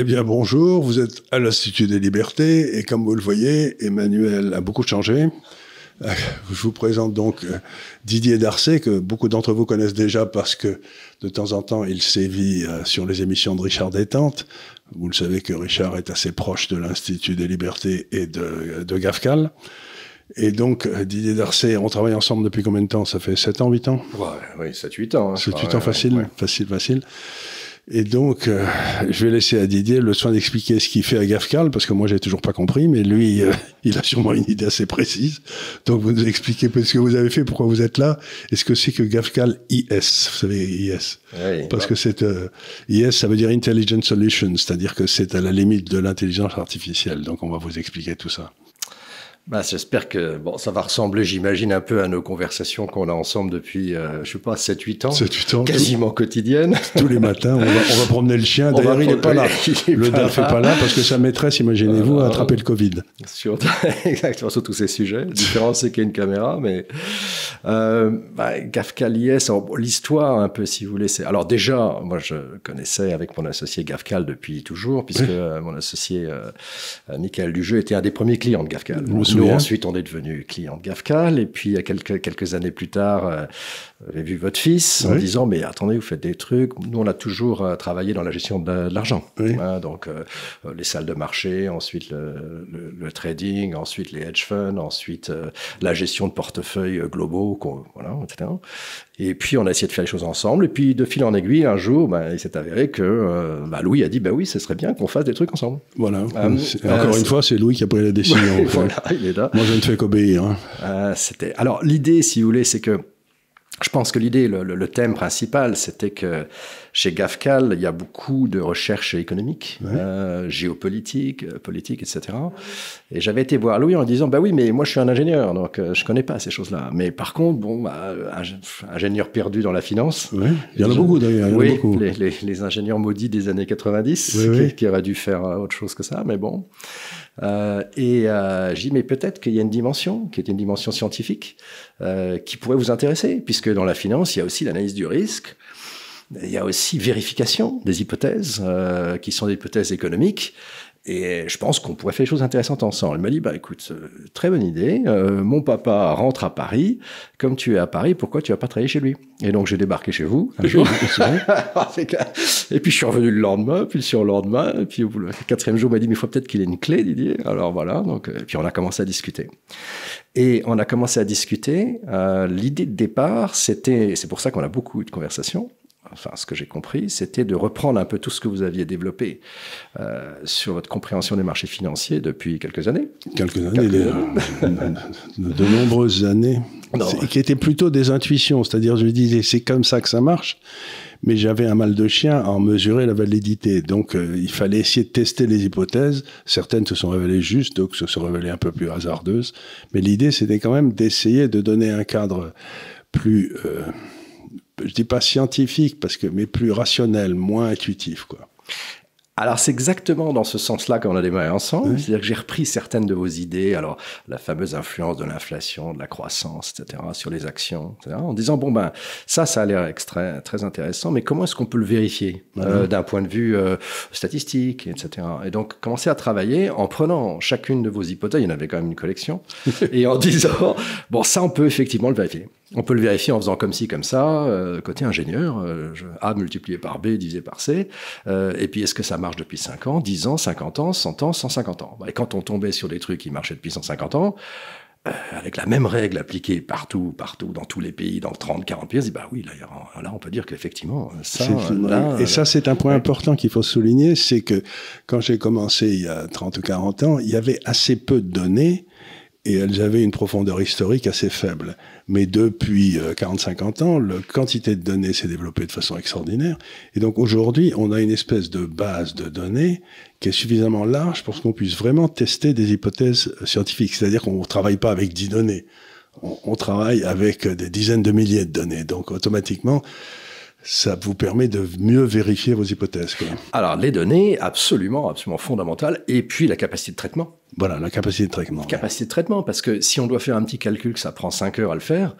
Eh bien, bonjour, vous êtes à l'Institut des libertés et comme vous le voyez, Emmanuel a beaucoup changé. Euh, je vous présente donc euh, Didier Darcet, que beaucoup d'entre vous connaissent déjà parce que de temps en temps, il sévit euh, sur les émissions de Richard Détente. Vous le savez que Richard est assez proche de l'Institut des libertés et de, de GAFCAL. Et donc, Didier Darcet, on travaille ensemble depuis combien de temps? Ça fait 7 ans, 8 ans? Ouais, Oui, 7-8 ans. Hein, 7-8 ans, facile, facile, facile. Et donc, euh, je vais laisser à Didier le soin d'expliquer ce qu'il fait à GAFCAL, parce que moi, j'ai toujours pas compris, mais lui, euh, il a sûrement une idée assez précise. Donc, vous nous expliquez ce que vous avez fait, pourquoi vous êtes là, et ce que c'est que GAFCAL IS. Vous savez, IS. Oui, parce que c'est euh, IS, ça veut dire Intelligent Solutions, c'est-à-dire que c'est à la limite de l'intelligence artificielle. Donc, on va vous expliquer tout ça. Bah, J'espère que bon, ça va ressembler, j'imagine, un peu à nos conversations qu'on a ensemble depuis, euh, je sais pas, 7-8 ans. 7-8 ans. Quasiment quotidiennes. Tous les matins, on va, on va promener le chien. D'ailleurs, il n'est pas là. le DAF n'est pas là parce que sa maîtresse, imaginez-vous, a attrapé le Covid. Sur, exactement, sur tous ces sujets. La différence, c'est qu'il y a une caméra, mais euh, bah, Gafcal IS, l'histoire un peu, si vous voulez. Alors déjà, moi, je connaissais avec mon associé Gafcal depuis toujours, puisque euh, mon associé euh, Michael Dujeu était un des premiers clients de Gafcal. Nous, ensuite, on est devenu client de GAFCAL. Et puis, quelques, quelques années plus tard, euh, j'ai vu votre fils en disant, mais attendez, vous faites des trucs. Nous, on a toujours euh, travaillé dans la gestion de, l'argent. Hein, donc, euh, les salles de marché, ensuite le, le, trading, ensuite les hedge funds, ensuite la gestion de portefeuilles globaux, voilà, etc. Et puis, on a essayé de faire les choses ensemble. Et puis, de fil en aiguille, un jour, bah, il s'est avéré que bah, Louis a dit, bah oui, ce serait bien qu'on fasse des trucs ensemble. Voilà. encore une fois, c'est Louis qui a pris la décision. voilà, il est là. Moi, je ne fais qu'obéir. Hein. Euh, c'était. Alors, l'idée, si vous voulez, c'est que je pense que l'idée, le, thème principal, c'était que chez GAFCAL, il y a beaucoup de recherches économiques, euh, géopolitiques, euh, politiques, etc. Et j'avais été voir Louis en disant, bah oui, mais moi je suis un ingénieur, donc je je connais pas ces choses-là. Mais par contre, bon, bah, ingénieur perdu dans la finance. Il y en a beaucoup d'ailleurs. Oui, beaucoup. Les, les, ingénieurs maudits des années 90 qui, qui, auraient dû faire autre chose que ça, mais bon. Euh, et euh, j'ai dit, mais peut-être qu'il y a une dimension, qui est une dimension scientifique, euh, qui pourrait vous intéresser, puisque dans la finance, il y a aussi l'analyse du risque, il y a aussi vérification des hypothèses, euh, qui sont des hypothèses économiques, et je pense qu'on pourrait faire des choses intéressantes ensemble. Elle m'a dit, bah écoute, euh, très bonne idée. Euh, mon papa rentre à Paris. Comme tu es à Paris, pourquoi tu vas pas travailler chez lui? Et donc j'ai débarqué chez vous un jour. et puis je suis revenu le lendemain, puis sur le lendemain, et puis le quatrième jour, il m'a dit, mais il faut peut-être qu'il ait une clé, Didier. Alors voilà. Donc et euh, puis on a commencé à discuter. Et on a commencé à discuter. Euh, L'idée de départ, c'était, c'est pour ça qu'on a beaucoup eu de conversations enfin ce que j'ai compris, c'était de reprendre un peu tout ce que vous aviez développé euh, sur votre compréhension des marchés financiers depuis quelques années. Quelques années, De, nombreuses années, qui étaient plutôt des intuitions, c'est-à-dire je me disais c'est comme ça que ça marche, mais j'avais un mal de chien à en mesurer la validité. Donc euh, il fallait essayer de tester les hypothèses. Certaines se sont révélées justes, d'autres se sont révélées un peu plus hasardeuses. Mais l'idée c'était quand même d'essayer de donner un cadre plus... Euh, je dis pas scientifique parce que mais plus rationnel, moins intuitif quoi. Alors c'est exactement dans ce sens-là qu'on a démarré ensemble. C'est-à-dire que j'ai repris certaines de vos idées, alors la fameuse influence de l'inflation, de la croissance, etc., sur les actions, etc., en disant bon ben ça, ça a l'air très très intéressant, mais comment est-ce qu'on peut le vérifier euh, d'un point de vue euh, statistique, etc. Et donc commencer à travailler en prenant chacune de vos hypothèses, il y en avait quand même une collection, et en disant bon ça on peut effectivement le vérifier. On peut le vérifier en faisant comme ci, comme ça, euh, côté ingénieur, euh, A multiplié par B divisé par C, euh, et puis est-ce que ça marche depuis 5 ans, 10 ans, 50 ans, 100 ans, 150 ans? Et quand on tombait sur des trucs qui marchaient depuis 150 ans, avec la même règle appliquée partout, partout, dans tous les pays, dans 30, 40 pays, on dit, bah oui, là, là on peut dire qu'effectivement, ça... et ça, c'est un point important qu'il faut souligner, c'est que quand j'ai commencé il y a 30 ou 40 ans, il y avait assez peu de données et elles avaient une profondeur historique assez faible. Mais depuis 40-50 euh, ans, la quantité de données s'est développée de façon extraordinaire. Et donc aujourd'hui, on a une espèce de base de données qui est suffisamment large pour qu'on puisse vraiment tester des hypothèses scientifiques. C'est-à-dire qu'on ne travaille pas avec 10 données. On, on travaille avec des dizaines de milliers de données. Donc automatiquement, ça vous permet de mieux vérifier vos hypothèses. Quoi. Alors, les données, absolument, absolument fondamentales, et puis la capacité de traitement. Voilà, la capacité de traitement. Capacité de traitement, parce que si on doit faire un petit calcul que ça prend 5 heures à le faire,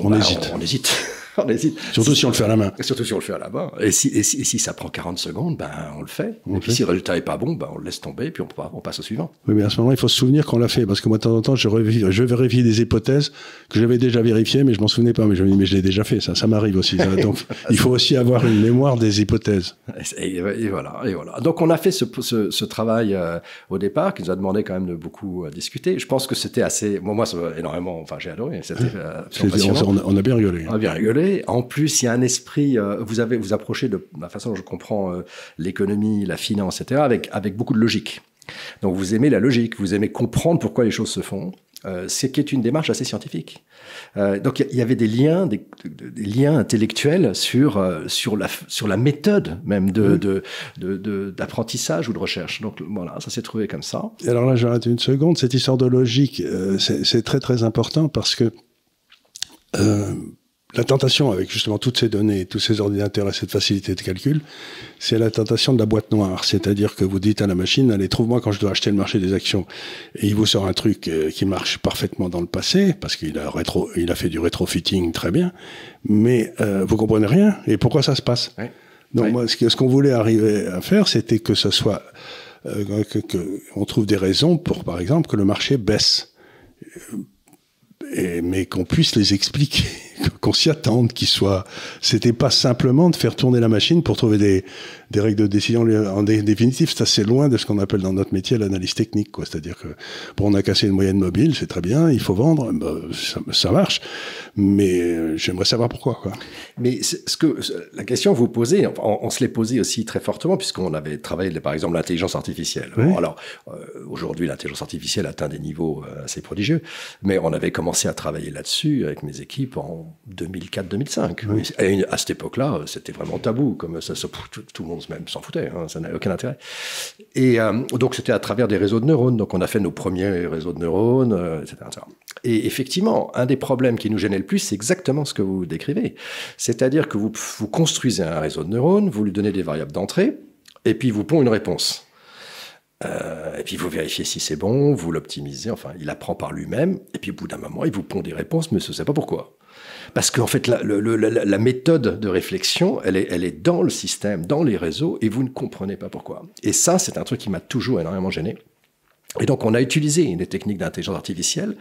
on, bah, hésite. On, hésite. on hésite. Surtout si on le fait à la main. Surtout si on le fait à la main. Et si, et si, ça prend 40 secondes, ben, on le fait. et puis si le résultat est pas bon, ben, on le laisse tomber, et puis on, on passe au suivant. Oui, mais à ce moment-là, il faut se souvenir qu'on l'a fait. Parce que moi, de temps en temps, je, vérifie, je vérifie des hypothèses que j'avais déjà vérifiées, mais je m'en souvenais pas. Mais je me dis, mais je l'ai déjà fait. Ça, ça m'arrive aussi. Donc, il faut aussi avoir une mémoire des hypothèses. Et, voilà, et voilà. Donc, on a fait ce, ce, ce travail euh, au départ qui nous a demandé quand même de beaucoup euh, discuter. Je pense que c'était assez. moi, ça énormément. Enfin, j'ai adoré. C'était euh, on, a bien rigolé. On a bien rigolé. En plus, il y a un esprit. vous avez vous approchez de la façon dont je comprends l'économie, la finance, etc. Avec avec beaucoup de logique. Donc, vous aimez la logique. Vous aimez comprendre pourquoi les choses se font. Euh, ce qui est une démarche assez scientifique. Euh, donc il y, avait des liens, des, liens intellectuels sur euh, sur la sur la méthode même de d'apprentissage ou de recherche. Donc voilà, ça s'est trouvé comme ça. Et alors là, j'arrête une seconde. Cette histoire de logique, c'est très très important parce que la tentation avec justement toutes ces données, tous ces ordinateurs et cette facilité de calcul, c'est la tentation de la boîte noire. C'est-à-dire que vous dites à la machine, allez, trouve-moi quand je dois acheter le marché des actions. Et il vous sort un truc euh, qui marche parfaitement dans le passé, parce qu'il a rétro, il a fait du rétrofitting très bien, mais euh, vous comprenez rien. Et pourquoi ça se passe? Donc moi, ce qu'on voulait arriver à faire, c'était que ce soit, euh, que, on trouve des raisons pour, par exemple, que le marché baisse. Et, mais qu'on puisse les expliquer qu'on s'y attende, qu'il soit. C'était pas simplement de faire tourner la machine pour trouver des, des règles de décision en définitive. C'est assez loin de ce qu'on appelle dans notre métier l'analyse technique, quoi. C'est-à-dire que bon, on a cassé une moyenne mobile, c'est très bien, il faut vendre, bah, ça, ça, marche, mais euh, j'aimerais savoir pourquoi, quoi. Mais ce que la question que vous posez, on, on se l'est posée aussi très fortement puisqu'on avait travaillé, par exemple, l'intelligence artificielle. alors euh, aujourd'hui, l'intelligence artificielle atteint des niveaux euh, assez prodigieux, mais on avait commencé à travailler là-dessus avec mes équipes en 2004-2005. Et à cette époque-là, c'était vraiment tabou, comme ça, tout, tout le monde même s'en foutait, hein, ça n'avait aucun intérêt. Et euh, donc c'était à travers des réseaux de neurones, donc on a fait nos premiers réseaux de neurones, euh, etc., Et effectivement, un des problèmes qui nous gênait le plus, c'est exactement ce que vous décrivez. C'est-à-dire que vous, vous construisez un réseau de neurones, vous lui donnez des variables d'entrée, et puis vous pond une réponse. Euh, et puis vous vérifiez si c'est bon, vous l'optimisez, enfin il apprend par lui-même, et puis au bout d'un moment il vous pond des réponses, mais ce ne sait pas pourquoi. Parce qu'en fait, la, méthode de réflexion, elle est, elle est dans le système, dans les réseaux, et vous ne comprenez pas pourquoi. Et ça, c'est un truc qui m'a toujours énormément gêné. Et donc, on a utilisé des techniques d'intelligence artificielle,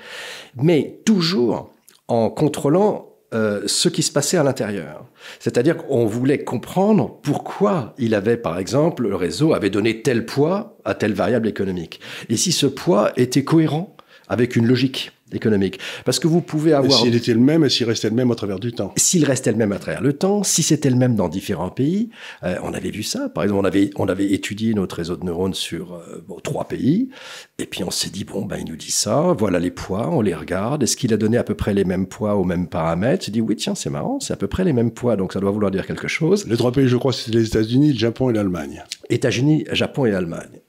mais toujours en contrôlant euh, ce qui se passait à l'intérieur. C'est-à-dire qu'on voulait comprendre pourquoi il avait, par exemple, le réseau avait donné tel poids à telle variable économique. Et si ce poids était cohérent avec une logique économique. Parce que vous pouvez avoir... S'il était le même et s'il restait le même à travers du temps. S'il restait le même à travers le temps, si c'était le même dans différents pays, euh, on avait vu ça. Par exemple, on avait, on avait étudié notre réseau de neurones sur euh, trois pays, et puis on s'est dit, bon, ben, il nous dit ça, voilà les poids, on les regarde, est-ce qu'il a donné à peu près les mêmes poids aux mêmes paramètres? S'est dit, oui, tiens, c'est marrant, c'est à peu près les mêmes poids, donc ça doit vouloir dire quelque chose. Les trois pays, je crois, c'était les États-Unis, le Japon et l'Allemagne. États-Unis, Japon et Allemagne.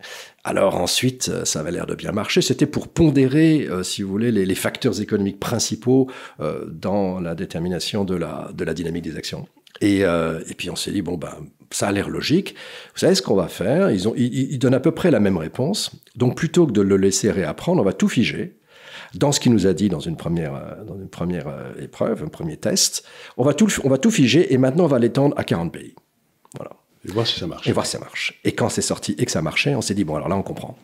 Alors ensuite, euh, ça avait l'air de bien marcher. C'était pour pondérer, euh, si vous voulez, les, facteurs économiques principaux euh, dans la détermination de la, de la dynamique des actions. Et, et puis on s'est dit, bon, ben, ça a l'air logique. Vous savez ce qu'on va faire? Ils, ont, ils, donnent à peu près la même réponse. Donc plutôt que de le laisser réapprendre, on va tout figer dans ce qu'il nous a dit dans une première, dans une première épreuve, un premier test. On va tout, on va tout figer et maintenant on va l'étendre à 40 pays. Voilà. Et voir si ça marche. Et voir si ça marche. Et quand c'est sorti et que ça marchait, on s'est dit, bon, alors là, on comprend.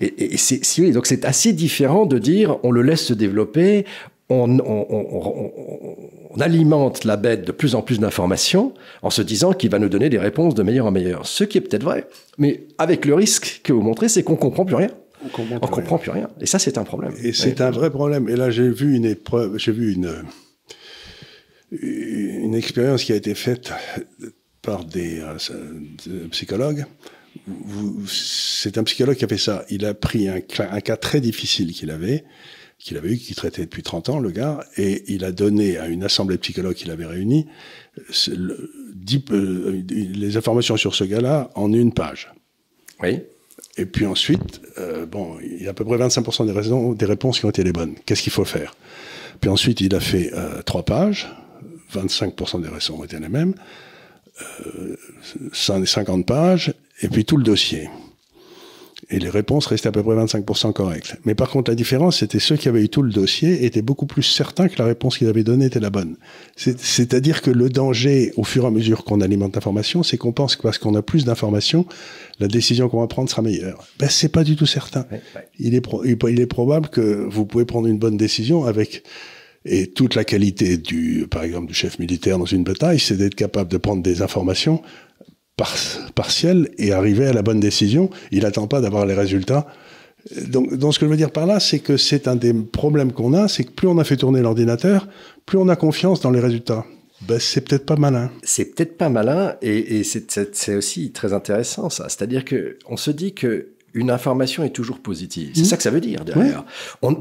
Et, c'est, si, donc c'est assez différent de dire, on le laisse se développer, on, on, alimente la bête de plus en plus d'informations en se disant qu'il va nous donner des réponses de meilleur en meilleur. Ce qui est peut-être vrai, mais avec le risque que vous montrez, c'est qu'on comprend plus rien. On comprend, comprend plus rien. Et ça, c'est un problème. Et c'est un vrai problème. Et là, j'ai vu une épreuve, j'ai vu une, une expérience qui a été faite par des, euh, psychologues. C'est un psychologue qui a fait ça. Il a pris un, un cas très difficile qu'il avait, qu'il avait eu, qu'il traitait depuis 30 ans, le gars, et il a donné à une assemblée de psychologues qu'il avait réunie le, euh, les informations sur ce gars-là en une page. Oui. Et puis ensuite, euh, bon, il y a à peu près 25% des, raisons, des réponses qui ont été les bonnes. Qu'est-ce qu'il faut faire? Puis ensuite, il a fait trois pages, 25% des raisons ont été les mêmes. 50 pages, et puis tout le dossier. et les réponses restaient à peu près 25% correctes. Mais par contre, la différence, c'était ceux qui avaient eu tout le dossier étaient beaucoup plus certains que la réponse qu'ils avaient donnée était la bonne. C'est-à-dire que le danger, au fur et à mesure qu'on alimente l'information, c'est qu'on pense que parce qu'on a plus d'informations, la décision qu'on va prendre sera meilleure. Ben, c'est pas du tout certain. Il, est il est probable que vous pouvez prendre une bonne décision avec et toute la qualité du, par exemple, du chef militaire dans une bataille, c'est d'être capable de prendre des informations partielle et arriver à la bonne décision. Il n'attend pas d'avoir les résultats. Donc, donc, ce que je veux dire par là, c'est que c'est un des problèmes qu'on a, c'est que plus on a fait tourner l'ordinateur, plus on a confiance dans les résultats. Ben, c'est peut-être pas malin. C'est peut-être pas malin, et, et c'est aussi très intéressant ça. C'est-à-dire que on se dit que une information est toujours positive. C'est mmh. ça que ça veut dire derrière.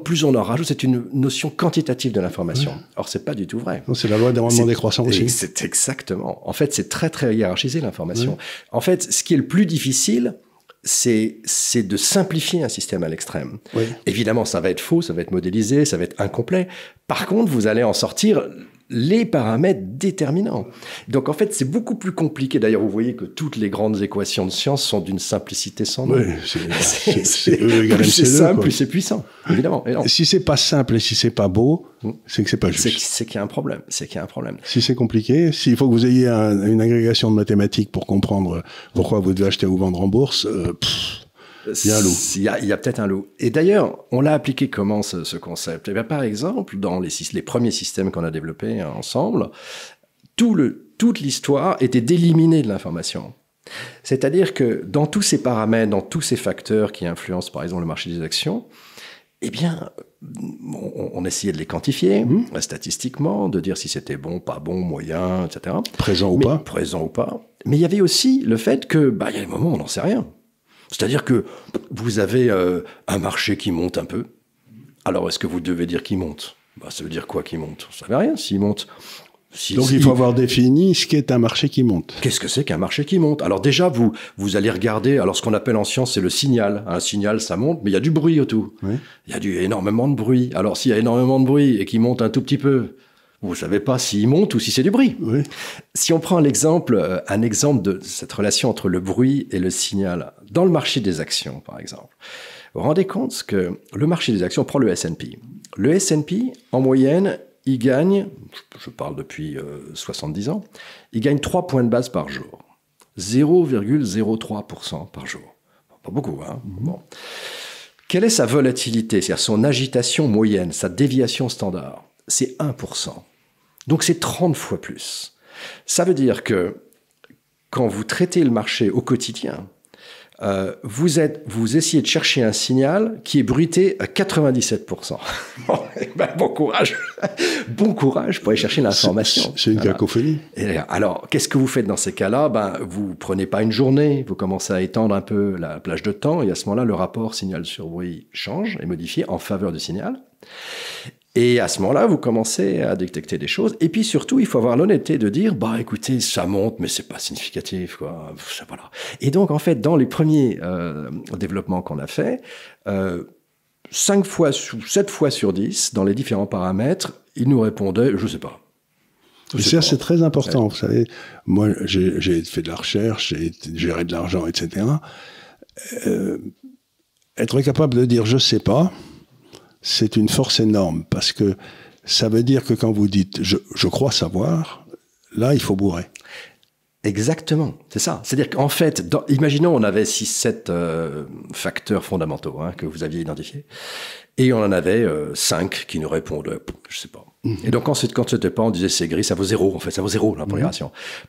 plus on en rajoute, c'est une notion quantitative de l'information. Or, c'est pas du tout vrai. C'est la loi des décroissant aussi. C'est exactement. En fait, c'est très très hiérarchisé l'information. En fait, ce qui est le plus difficile, c'est c'est de simplifier un système à l'extrême. Évidemment, ça va être faux, ça va être modélisé, ça va être incomplet. Par contre, vous allez en sortir les paramètres déterminants. Donc en fait, c'est beaucoup plus compliqué. D'ailleurs, vous voyez que toutes les grandes équations de science sont d'une simplicité sans nom. Oui, c'est plus c'est simple, plus c'est puissant, évidemment. Et si c'est pas simple et si c'est pas beau, hmm. c'est que c'est pas juste. C'est qu'il y a un problème. C'est qu'il y a un problème. Si c'est compliqué, s'il faut que vous ayez une agrégation de mathématiques pour comprendre pourquoi vous devez acheter ou vendre en bourse, euh, il y a un loup. Il y a, peut-être un loup. Et d'ailleurs, on l'a appliqué comment ce, concept? Eh bien, Par exemple, dans les, les premiers systèmes qu'on a développés ensemble, tout le, toute l'histoire était d'éliminer de l'information. C'est-à-dire que dans tous ces paramètres, dans tous ces facteurs qui influencent par exemple le marché des actions, eh bien, on, essayait de les quantifier mmh. statistiquement, de dire si c'était bon, pas bon, moyen, etc. Présent ou pas. Présent ou pas. Mais il y avait aussi le fait que, bah, il y a des moments où on n'en sait rien. C'est-à-dire que vous avez euh, un marché qui monte un peu. Alors, est-ce que vous devez dire qu'il monte? Bah, Ça veut dire quoi qu'il monte? Vous savez rien s'il monte. Donc il faut avoir défini ce qu'est un marché qui monte. Qu'est-ce que c'est qu'un marché qui monte? Alors déjà, vous, vous allez regarder, alors ce qu'on appelle en science, c'est le signal. Un signal, ça monte, mais il y a du bruit autour. Il y a du, énormément de bruit. Alors s'il y a énormément de bruit et qu'il monte un tout petit peu, vous savez pas s'il monte ou si c'est du bruit. Si on prend l'exemple, euh, un exemple de cette relation entre le bruit et le signal dans le marché des actions, par exemple, vous vous rendez compte que le marché des actions, on prend le S&P. Le S&P, en moyenne, il gagne, je parle depuis 70 euh, ans, il gagne 3 points de base par jour. 0,03% par jour. Pas beaucoup, hein mhm. bon. Quelle est sa volatilité, c'est-à-dire son agitation moyenne, sa déviation standard? C'est 1%. Donc c'est 30 fois plus. Ça veut dire que quand vous traitez le marché au quotidien, euh, vous, êtes, vous essayez de chercher un signal qui est bruité à 97%. Eh ben, bon, courage. bon courage pour aller chercher l'information. C'est une cacophonie. alors, qu'est-ce que vous faites dans ces cas-là? Ben, Vous prenez pas une journée, vous commencez à étendre un peu la plage de temps, et à ce moment-là, le rapport signal sur bruit change, est modifié en faveur du signal. Et à ce moment-là, vous commencez à détecter des choses. Et puis surtout, il faut avoir l'honnêteté de dire, bah écoutez, ça monte, mais c'est pas significatif, quoi. Voilà. Et donc, en fait, dans les premiers euh, développements qu'on a fait, euh, 5 fois ou 7 fois sur 10, dans les différents paramètres, il nous répondait, je sais pas. Ça, c'est très important. Vous savez, moi, j'ai fait de la recherche, j'ai géré de l'argent, etc. Euh, être capable de dire je sais pas, c'est une force énorme parce que ça veut dire que quand vous dites je, crois savoir, là, il faut bourrer. Exactement, c'est ça. C'est-à-dire qu'en fait, imaginons on avait 6-7 euh, facteurs fondamentaux hein, que vous aviez identifiés, et on en avait euh, 5 qui nous répondent, je sais pas. Mhm. Et donc ensuite, quand c'était pas, on disait c'est gris, ça vaut zéro, en fait, ça vaut zéro la Mm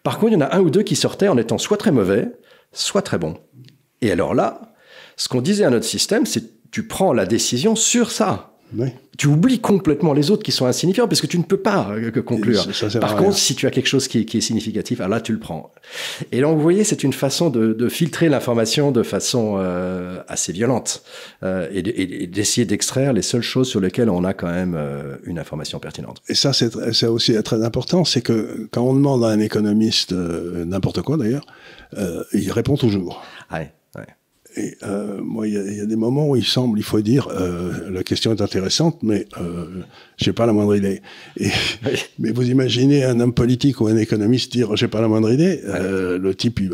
Par contre, il y en a un ou deux qui sortaient en étant soit très mauvais, soit très bons. Et alors là, ce qu'on disait à notre système, c'est tu prends la décision sur ça. Tu oublies complètement les autres qui sont insignifiants parce que tu ne peux pas euh, conclure. Par contre, si tu as quelque chose qui, est significatif, alors là, tu le prends. Et donc, vous voyez, c'est une façon de, filtrer l'information de façon euh, assez violente euh, et d'essayer d'extraire les seules choses sur lesquelles on a quand même une information pertinente. Et ça, c'est aussi très important, c'est que quand on demande à un économiste n'importe quoi d'ailleurs, il répond toujours. Ouais. Et euh, moi, il y, a des moments où il semble, il faut dire, euh, la question est intéressante, mais euh, j'ai pas la moindre idée. Et, Mais vous imaginez un homme politique ou un économiste dire j'ai pas la moindre idée, euh, le type, il,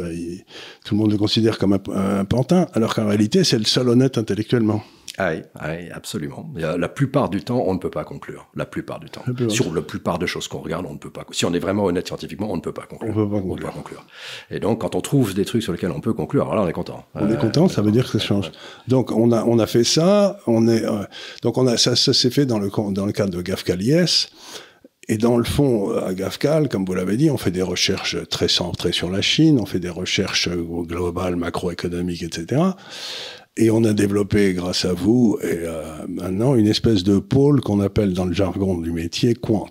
tout le monde le considère comme un pantin, alors qu'en réalité, c'est le seul honnête intellectuellement. Oui, oui, absolument. La plupart du temps, on ne peut pas conclure. La plupart du temps. Sur la plupart de choses qu'on regarde, on ne peut pas. Si on est vraiment honnête scientifiquement, on ne peut pas conclure. On ne peut pas conclure. Et donc, quand on trouve des trucs sur lesquels on peut conclure, alors là, on est content. On est content, ça veut dire que ça change. Donc, on a on a fait ça. On est euh, donc on a ça, ça s'est fait dans le dans le cadre de GAFCAL IS. Et dans le fond, à GAFCAL, comme vous l'avez dit, on fait des recherches très centrées sur la Chine, on fait des recherches globales, macroéconomiques, etc. Et on a développé, grâce à vous, et euh, maintenant, une espèce de pôle qu'on appelle dans le jargon du métier quant.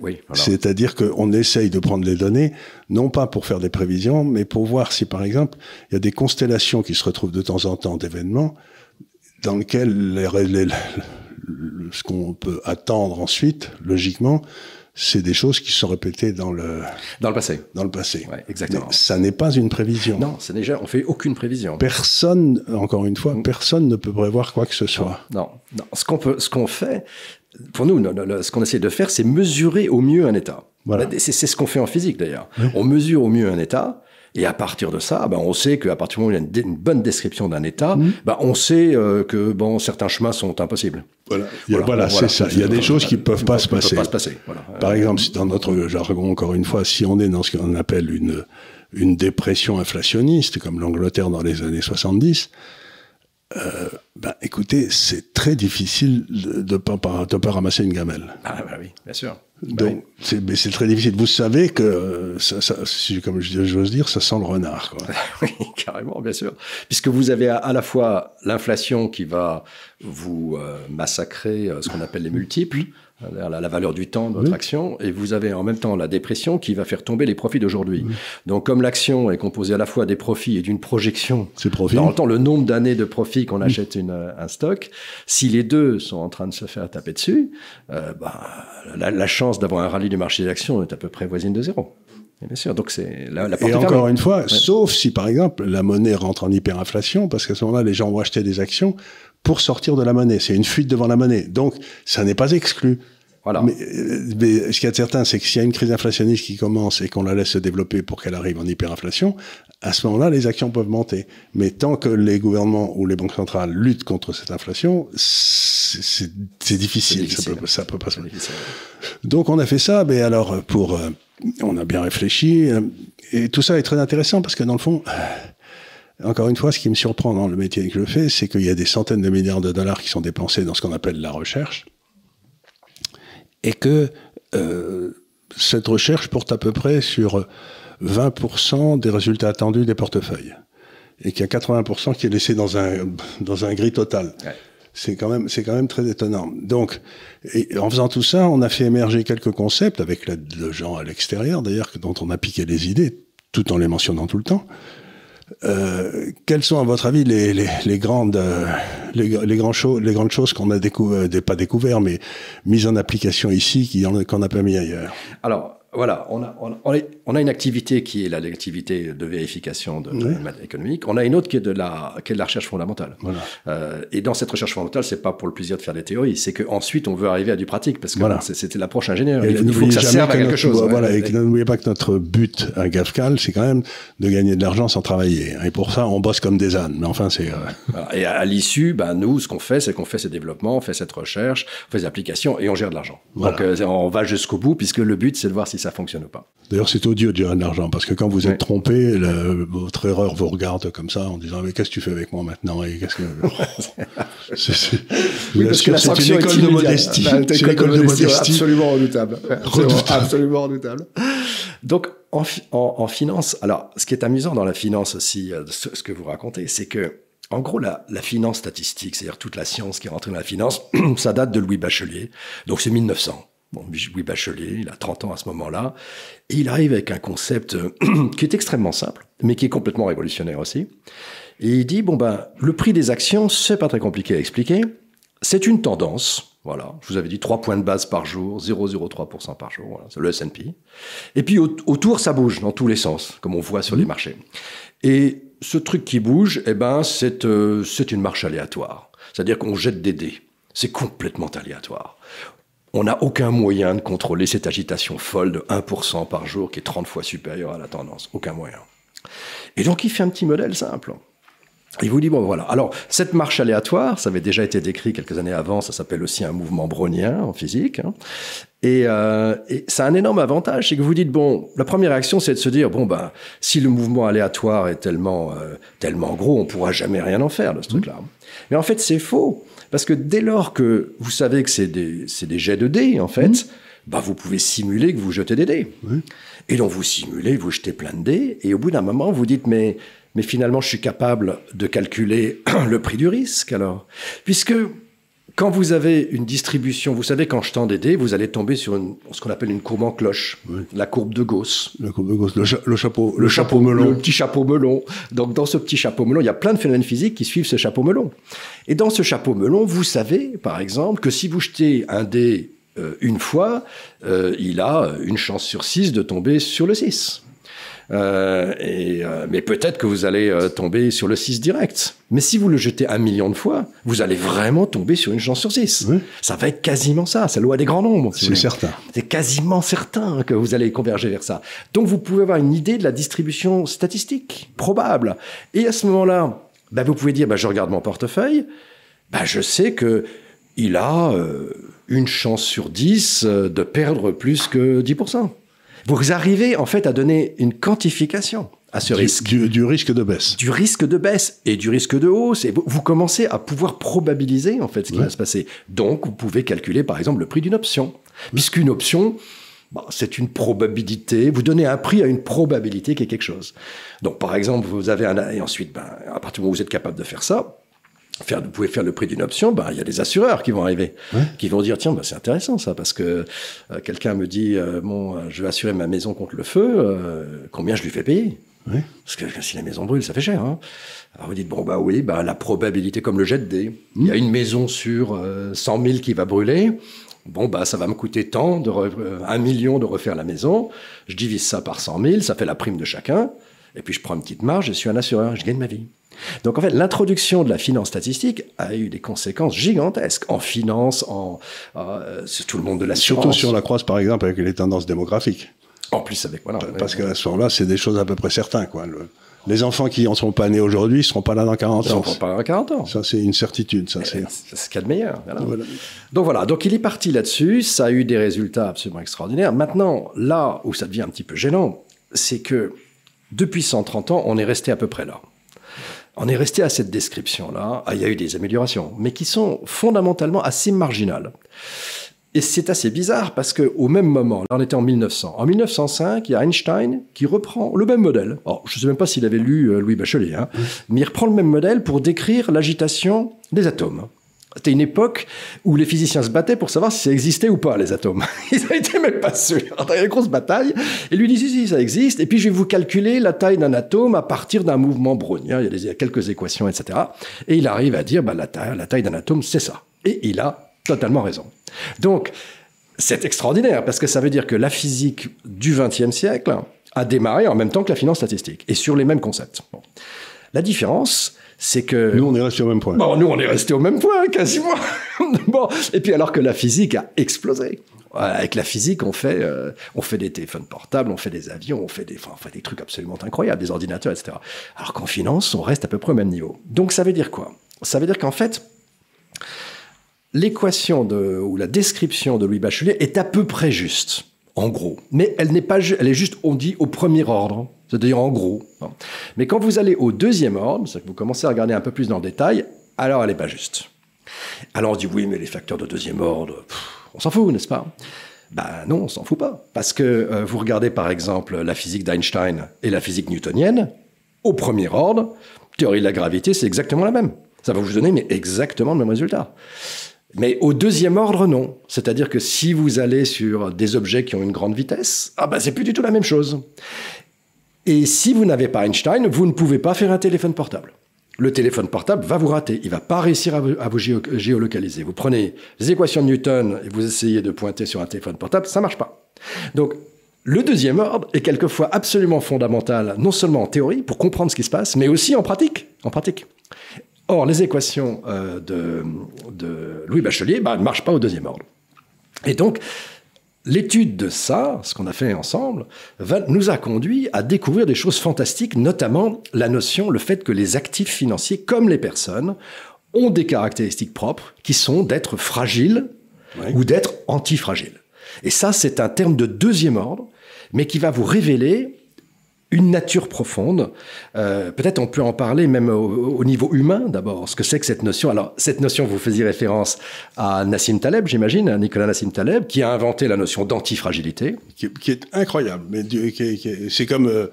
Oui, C'est-à-dire qu'on essaye de prendre les données, non pas pour faire des prévisions, mais pour voir si, par exemple, il y a des constellations qui se retrouvent de temps en temps d'événements dans lesquels les, ce qu'on peut attendre ensuite, logiquement, c'est des choses qui sont répétées dans le dans le passé. Dans le passé. Ouais, exactement. ça n'est pas une prévision. Non, c'est déjà on fait aucune prévision. Personne, encore une fois, mm. personne ne peut prévoir quoi que ce soit. Non, non. Ce qu'on peut, ce qu'on fait, pour nous, ce qu'on essaie de faire, c'est mesurer au mieux un état. Voilà. C'est ce qu'on fait en physique d'ailleurs. On mesure au mieux un état. Et à partir de ça, ben on sait qu'à partir du moment où il y a une, bonne description d'un état, mm. ben on sait euh, que bon, certains chemins sont impossibles. Voilà, voilà, c'est ça. Il y a des choses qui ne peuvent pas se passer. Pas se passer. Par exemple, dans notre jargon, encore une fois, si on est dans ce qu'on appelle une, une dépression inflationniste, comme l'Angleterre dans les années 70, euh, ben, écoutez, c'est très difficile de ne pas, ramasser une gamelle. Ah bah oui, bien sûr. Donc, bah c'est très difficile. Vous savez que, ça, ça, comme j'ose dire, ça sent le renard. Quoi. oui, carrément, bien sûr. Puisque vous avez à, la fois l'inflation qui va vous euh, massacrer euh, ce qu'on appelle les multiples, la, la, valeur du temps de votre action, et vous avez en même temps la dépression qui va faire tomber les profits d'aujourd'hui. Donc, comme l'action est composée à la fois des profits et d'une projection, dans le temps, le nombre d'années de profits qu'on achète une, un stock, si les deux sont en train de se faire taper dessus, euh, bah, la, la, chance d'avoir un rallye du marché des actions est à peu près voisine de zéro. bien sûr, donc c'est la, la Et encore une fois, sauf si par exemple la monnaie rentre en hyperinflation, parce qu'à ce moment-là, les gens vont acheter des actions pour sortir de la monnaie. C'est une fuite devant la monnaie. Donc, ça n'est pas exclu. Voilà. Mais, mais, ce qui est certain, c'est que s'il y a une crise inflationniste qui commence et qu'on la laisse se développer pour qu'elle arrive en hyperinflation, à ce moment-là, les actions peuvent monter. Mais tant que les gouvernements ou les banques centrales luttent contre cette inflation, c'est difficile. difficile. Ça peut, ça peut pas se Donc on a fait ça, mais alors pour, euh, on a bien réfléchi, euh, et tout ça est très intéressant parce que dans le fond, encore une fois, ce qui me surprend dans le métier que je fais, c'est qu'il y a des centaines de milliards de dollars qui sont dépensés dans ce qu'on appelle la recherche, et que euh, cette recherche porte à peu près sur 20% des résultats attendus des portefeuilles, et qu'il y a 80% qui est laissé dans un, dans un gris total. C'est quand même, c'est quand même très étonnant. Donc, et en faisant tout ça, on a fait émerger quelques concepts avec l'aide de gens à l'extérieur, d'ailleurs, dont on a piqué les idées, tout en les mentionnant tout le temps. Euh, quelles sont, à votre avis, les, les, les grandes, euh, les, les, les grandes choses qu'on a découvert, pas découvert, mais mises en application ici, qu'on n'a pas mis ailleurs? Alors, voilà, on a, on, a, une activité qui est l'activité de vérification de, économique. On a une autre qui est de la, qui est de la recherche fondamentale. Euh, et dans cette recherche fondamentale, c'est pas pour le plaisir de faire des théories, c'est qu'ensuite on veut arriver à du pratique parce que voilà. c'était l'approche ingénieure. il, faut que ça serve à quelque chose. Voilà, et n'oubliez pas que notre but à GAFCAL, c'est quand même de gagner de l'argent sans travailler. Et pour ça, on bosse comme des ânes. Mais enfin, c'est. Euh, et à, l'issue, ben, nous, ce qu'on fait, c'est qu'on fait ces développements, on fait cette recherche, on fait des applications et on gère de l'argent. Donc euh, on va jusqu'au bout puisque le but, c'est de voir si ça fonctionne ou pas. D'ailleurs, c'est odieux de gérer de l'argent parce que quand vous êtes trompé, votre erreur vous regarde comme ça en disant mais qu'est-ce que tu fais avec moi maintenant et qu'est-ce que c'est oui, parce que c'est une école de modestie. C'est une école de modestie absolument redoutable. Absolument, redoutable. Donc en, en, finance, alors ce qui est amusant dans la finance aussi, euh, ce, ce que vous racontez, c'est que en gros, la, la finance statistique, c'est-à-dire toute la science qui est rentrée dans la finance, ça date de Louis Bachelier. Donc c'est 1900. Bon, Louis Bachelier, il a 30 ans à ce moment-là, et il arrive avec un concept euh, qui est extrêmement simple, mais qui est complètement révolutionnaire aussi. Et il dit, bon ben, le prix des actions, c'est pas très compliqué à expliquer, c'est une tendance, voilà, je vous avais dit 3 points de base par jour, 0,03% par jour, voilà, c'est le S&P. Et puis autour, ça bouge dans tous les sens, comme on voit sur les mmh. marchés. Et ce truc qui bouge, eh ben, c'est euh, c'est une marche aléatoire. C'est-à-dire qu'on jette des dés. C'est complètement aléatoire. On n'a aucun moyen de contrôler cette agitation folle de 1% par jour qui est 30 fois supérieure à la tendance. Aucun moyen. Et donc, il fait un petit modèle simple. Il vous dit, bon voilà, alors cette marche aléatoire, ça avait déjà été décrit quelques années avant, ça s'appelle aussi un mouvement brownien en physique, hein. et, euh, et ça a un énorme avantage, c'est que vous dites, bon, la première réaction c'est de se dire, bon ben, si le mouvement aléatoire est tellement, euh, tellement gros, on pourra jamais rien en faire de ce mmh. truc-là. Mais en fait c'est faux, parce que dès lors que vous savez que c'est des, des, jets de dés, en fait, mmh. bah, vous pouvez simuler que vous jetez des dés. Et donc vous simulez, vous jetez plein de dés, et au bout d'un moment vous dites, mais mais finalement, je suis capable de calculer le prix du risque, alors. Puisque quand vous avez une distribution, vous savez, quand je tends des dés, vous allez tomber sur ce qu'on appelle une courbe en cloche, la courbe de Gauss. La courbe de Gauss, le, chapeau, le, chapeau, melon. Le petit chapeau melon. Donc, dans ce petit chapeau melon, il y a plein de phénomènes physiques qui suivent ce chapeau melon. Et dans ce chapeau melon, vous savez, par exemple, que si vous jetez un dé euh, une fois, euh, il a une chance sur six de tomber sur le 6. Euh, et, euh, mais peut-être que vous allez euh, tomber sur le 6 direct. Mais si vous le jetez un million de fois, vous allez vraiment tomber sur une chance sur 6. Ça va être quasiment ça. C'est la loi des grands nombres. c'est certain. C'est quasiment certain que vous allez converger vers ça. Donc vous pouvez avoir une idée de la distribution statistique probable. Et à ce moment-là, bah, vous pouvez dire, bah, je regarde mon portefeuille, bah, je sais que il a une chance sur 10 de perdre plus que 10% vous arrivez en fait à donner une quantification à ce risque. Du, risque de baisse. Du risque de baisse et du risque de hausse. Et vous, commencez à pouvoir probabiliser en fait ce qui va se passer. Donc, vous pouvez calculer par exemple le prix d'une option. Puisqu'une option, bah, c'est une probabilité. Vous donnez un prix à une probabilité qui est quelque chose. Donc, par exemple, vous avez un... Et ensuite, ben, à partir du moment où vous êtes capable de faire ça, Faire, vous pouvez faire le prix d'une option, bah, il y a des assureurs qui vont arriver, qui vont dire tiens, bah, c'est intéressant ça, parce que euh, quelqu'un me dit euh, bon, euh, je vais assurer ma maison contre le feu, combien je lui fais payer Parce que si la maison brûle, ça fait cher. Hein Alors vous dites bon bah oui, bah la probabilité comme le jet de dés. Il y a une maison sur 100 000 qui va brûler. Bon, bah, ça va me coûter tant, de un million de refaire la maison. Je divise ça par 100 000, ça fait la prime de chacun. Et puis je prends une petite marge, je suis un assureur, je gagne ma vie. Donc en fait, l'introduction de la finance statistique a eu des conséquences gigantesques en finance, en euh, sur tout le monde de l'assurance. Surtout on la croise par exemple avec les tendances démographiques. En plus avec voilà. Parce qu'à ce moment-là, c'est des choses à peu près certaines quoi. les enfants qui en sont pas nés aujourd'hui, ne seront pas là dans 40 ans. Ils seront pas là dans 40 ans. Ça, c'est une certitude. Ça, c'est ce qu'il y a de meilleur. Donc voilà. Donc il est parti là-dessus. Ça a eu des résultats absolument extraordinaires. Maintenant, là où ça devient un petit peu gênant, c'est que depuis 130 ans, on est resté à peu près là. On est resté à cette description-là. Ah, il y a eu des améliorations, mais qui sont fondamentalement assez marginales. Et c'est assez bizarre parce que au même moment, là on était en 1900. En 1905, il y a Einstein qui reprend le même modèle. Alors, je ne sais même pas s'il avait lu euh, Louis Bachelet, hein, mais il reprend le même modèle pour décrire l'agitation des atomes. C'était une époque où les physiciens se battaient pour savoir si ça existait ou pas, les atomes. Ils n'étaient même pas sûrs. Il y a une grosse bataille. Et lui dit, si, si, ça existe. Et puis, je vais vous calculer la taille d'un atome à partir d'un mouvement brownien. Il y a, quelques équations, etc. Et il arrive à dire, bah, la taille, la taille d'un atome, c'est ça. Et il a totalement raison. Donc, c'est extraordinaire parce que ça veut dire que la physique du XXe siècle a démarré en même temps que la finance statistique et sur les mêmes concepts. La différence, c'est que... Nous, on est resté au même point. Bon, nous, on est resté au même point, quasiment. bon, et puis alors que la physique a explosé. Avec la physique, on fait, euh, on fait des téléphones portables, on fait des avions, on fait des, enfin, on fait des trucs absolument incroyables, des ordinateurs, etc. Alors qu'en finance, on reste à peu près au même niveau. Donc ça veut dire quoi? Ça veut dire qu'en fait, l'équation de, ou la description de Louis Bachelier est à peu près juste, en gros. Mais elle n'est pas, elle est juste, on dit, au premier ordre. C'est-à-dire en gros. Mais quand vous allez au deuxième ordre, c'est que vous commencez à regarder un peu plus dans le détail, alors elle n'est pas juste. Alors on dit oui, mais les facteurs de deuxième ordre, on s'en fout, n'est-ce pas? Ben non, on s'en fout pas. Parce que euh, vous regardez par exemple la physique d'Einstein et la physique newtonienne, au premier ordre, théorie de la gravité, c'est exactement la même. Ça va vous donner mais exactement le même résultat. Mais au deuxième ordre, non. C'est-à-dire que si vous allez sur des objets qui ont une grande vitesse, ah ben c'est plus du tout la même chose. Et si vous n'avez pas Einstein, vous ne pouvez pas faire un téléphone portable. Le téléphone portable va vous rater. Il va pas réussir à vous, géolocaliser. Vous prenez les équations de Newton et vous essayez de pointer sur un téléphone portable, ça marche pas. Donc, Le deuxième ordre est quelquefois absolument fondamental, non seulement en théorie, pour comprendre ce qui se passe, mais aussi en pratique. En pratique. Or, les équations euh, de, Louis Bachelier bah, ne marchent pas au deuxième ordre. Et donc, l'étude de ça, ce qu'on a fait ensemble, nous a conduit à découvrir des choses fantastiques, notamment la notion, le fait que les actifs financiers, comme les personnes, ont des caractéristiques propres qui sont d'être fragiles ou d'être antifragiles. Et ça, c'est un terme de deuxième ordre, mais qui va vous révéler une nature profonde. Euh, peut-être on peut en parler même au, niveau humain d'abord. Ce que c'est que cette notion. Alors cette notion, vous faisiez référence à Nassim Taleb, j'imagine, à Nicolas Nassim Taleb, qui a inventé la notion d'antifragilité, qui, qui, est incroyable. Mais c'est comme euh,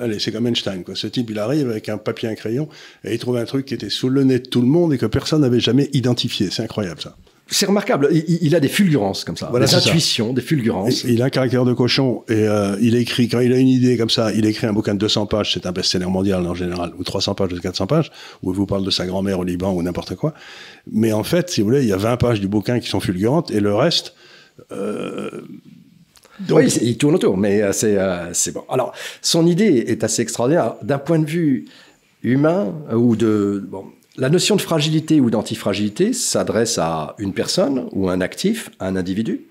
allez, c'est comme Einstein. Ce type, il arrive avec un papier, un crayon, et il trouve un truc qui était sous le nez de tout le monde et que personne n'avait jamais identifié. C'est incroyable ça. C'est remarquable. Il, a des fulgurances comme ça, des intuitions, des fulgurances. il a un caractère de cochon et euh, il écrit quand il a une idée comme ça, il écrit un bouquin de 200 pages, c'est un best-seller mondial en général, ou 300 pages ou 400 pages, où il vous parle de sa grand-mère au Liban ou n'importe quoi. Mais en fait, si vous voulez, il y a 20 pages du bouquin qui sont fulgurantes et le reste. Euh, donc... Oui, il tourne autour, mais euh, c'est bon. Alors, son idée est assez extraordinaire d'un point de vue humain ou de bon, la notion de fragilité ou d'antifragilité s'adresse à une personne ou un actif, un individu,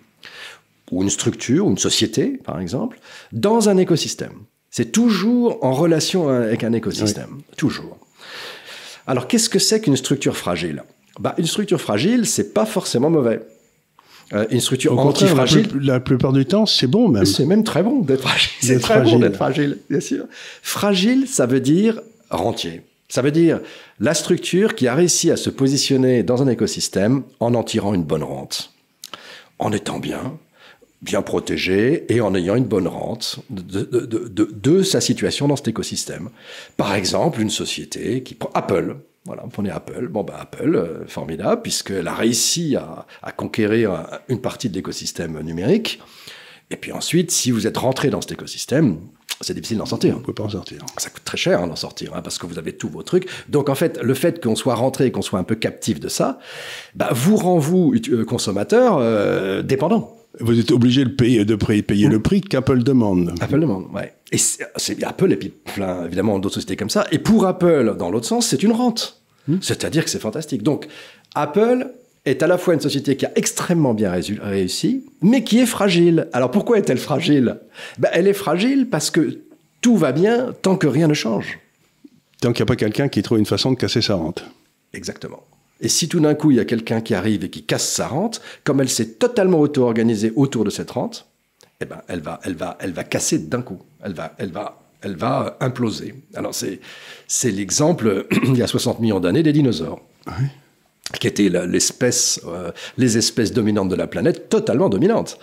ou une structure, ou une société, par exemple, dans un écosystème. C'est toujours en relation avec un écosystème. Toujours. Alors, qu'est-ce que c'est qu'une structure fragile? Bah, Une structure fragile, c'est pas forcément mauvais. Euh, une structure antifragile. La, la, plupart du temps, c'est bon même. C'est même très bon d'être fragile. C'est très bon d'être fragile, bien sûr. Fragile, ça veut dire rentier. Ça veut dire la structure qui a réussi à se positionner dans un écosystème en en tirant une bonne rente, en étant bien, bien protégé et en ayant une bonne rente de, sa situation dans cet écosystème. Par exemple, une société qui prend Apple. Voilà, prenez Apple. Bon, ben Apple, euh, formidable, puisqu'elle a réussi à conquérir une partie de l'écosystème numérique. Et puis ensuite, si vous êtes rentré dans cet écosystème, c'est difficile d'en sortir. On ne peut pas en sortir. Ça coûte très cher hein, d'en sortir, hein, parce que vous avez tous vos trucs. Donc en fait, le fait qu'on soit rentré, qu'on soit un peu captif de ça, bah, vous rend, vous, euh, consommateur, euh, dépendant. Vous êtes obligé de payer, de payer le prix qu'Apple demande. Apple demande, ouais. Et c'est Apple et puis plein, évidemment, d'autres sociétés comme ça. Et pour Apple, dans l'autre sens, c'est une rente. Hmm. C'est-à-dire que c'est fantastique. Donc, Apple est à la fois une société qui a extrêmement bien réussi, mais qui est fragile. Alors pourquoi est-elle fragile? Ben, Elle est fragile parce que tout va bien tant que rien ne change. Tant qu'il n'y a pas quelqu'un qui trouve une façon de casser sa rente. Exactement. Et si tout d'un coup, il y a quelqu'un qui arrive et qui casse sa rente, comme elle s'est totalement auto-organisée autour de cette rente, eh ben, elle va, elle va, elle va casser d'un coup. Elle va, elle va, elle va imploser. Alors c'est, c'est l'exemple, il y a 60 millions d'années, des dinosaures. Oui qui l'espèce, euh, les espèces dominantes de la planète, totalement dominantes.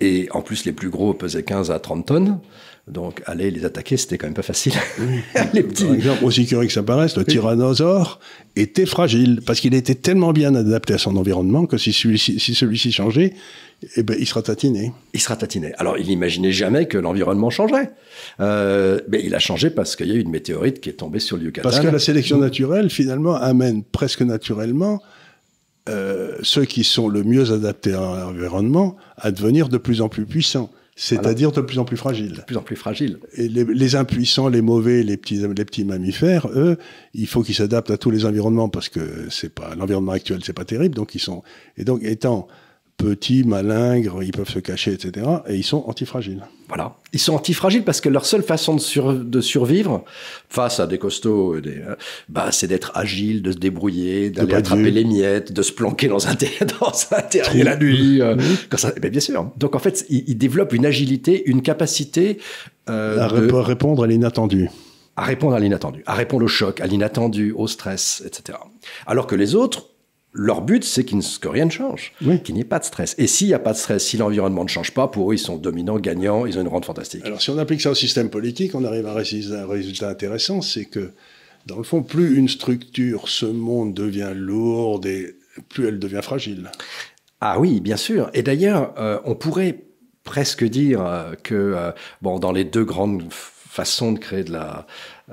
Et en plus, les plus gros pesaient 15 à 30 tonnes. Donc, aller les attaquer, c'était quand même pas facile. les petits. Par exemple, aussi curieux que ça paraisse, le tyrannosaure était fragile parce qu'il était tellement bien adapté à son environnement que si celui-ci si celui changeait, eh ben, il sera tatiné. Il sera tatiné. Alors, il n'imaginait jamais que l'environnement changerait. Euh, mais il a changé parce qu'il y a eu une météorite qui est tombée sur le Yucatan. Parce que la sélection naturelle, finalement, amène presque naturellement euh, ceux qui sont le mieux adaptés à l'environnement à devenir de plus en plus puissants. C'est-à-dire de plus en plus fragiles. De plus en plus fragiles. Et les, impuissants, les mauvais, les petits, les petits mammifères, eux, il faut qu'ils s'adaptent à tous les environnements parce que c'est pas l'environnement actuel, c'est pas terrible. Donc ils sont et donc étant petits, malingres, ils peuvent se cacher, etc. Et ils sont antifragiles. Voilà. Ils sont antifragiles parce que leur seule façon de, survivre face à des costauds, des, euh, bah, c'est d'être agile, de se débrouiller, d'aller attraper les miettes, de se planquer dans un, dans un terrier la nuit. Euh, ça, eh ben, bien sûr. Donc en fait, ils, développent une agilité, une capacité euh, à répondre à l'inattendu à répondre à l'inattendu, à répondre au choc, à l'inattendu, au stress, etc. Alors que les autres, leur but, c'est que rien ne change, qu'il n'y ait pas de stress. Et s'il n'y a pas de stress, si l'environnement ne change pas, pour eux, ils sont dominants, gagnants, ils ont une rente fantastique. Alors, si on applique ça au système politique, on arrive à un résultat intéressant, c'est que, dans le fond, plus une structure, ce monde devient lourde et plus elle devient fragile. Ah oui, bien sûr. Et d'ailleurs, euh, on pourrait presque dire euh, que, euh, bon, dans les deux grandes façon de créer de la,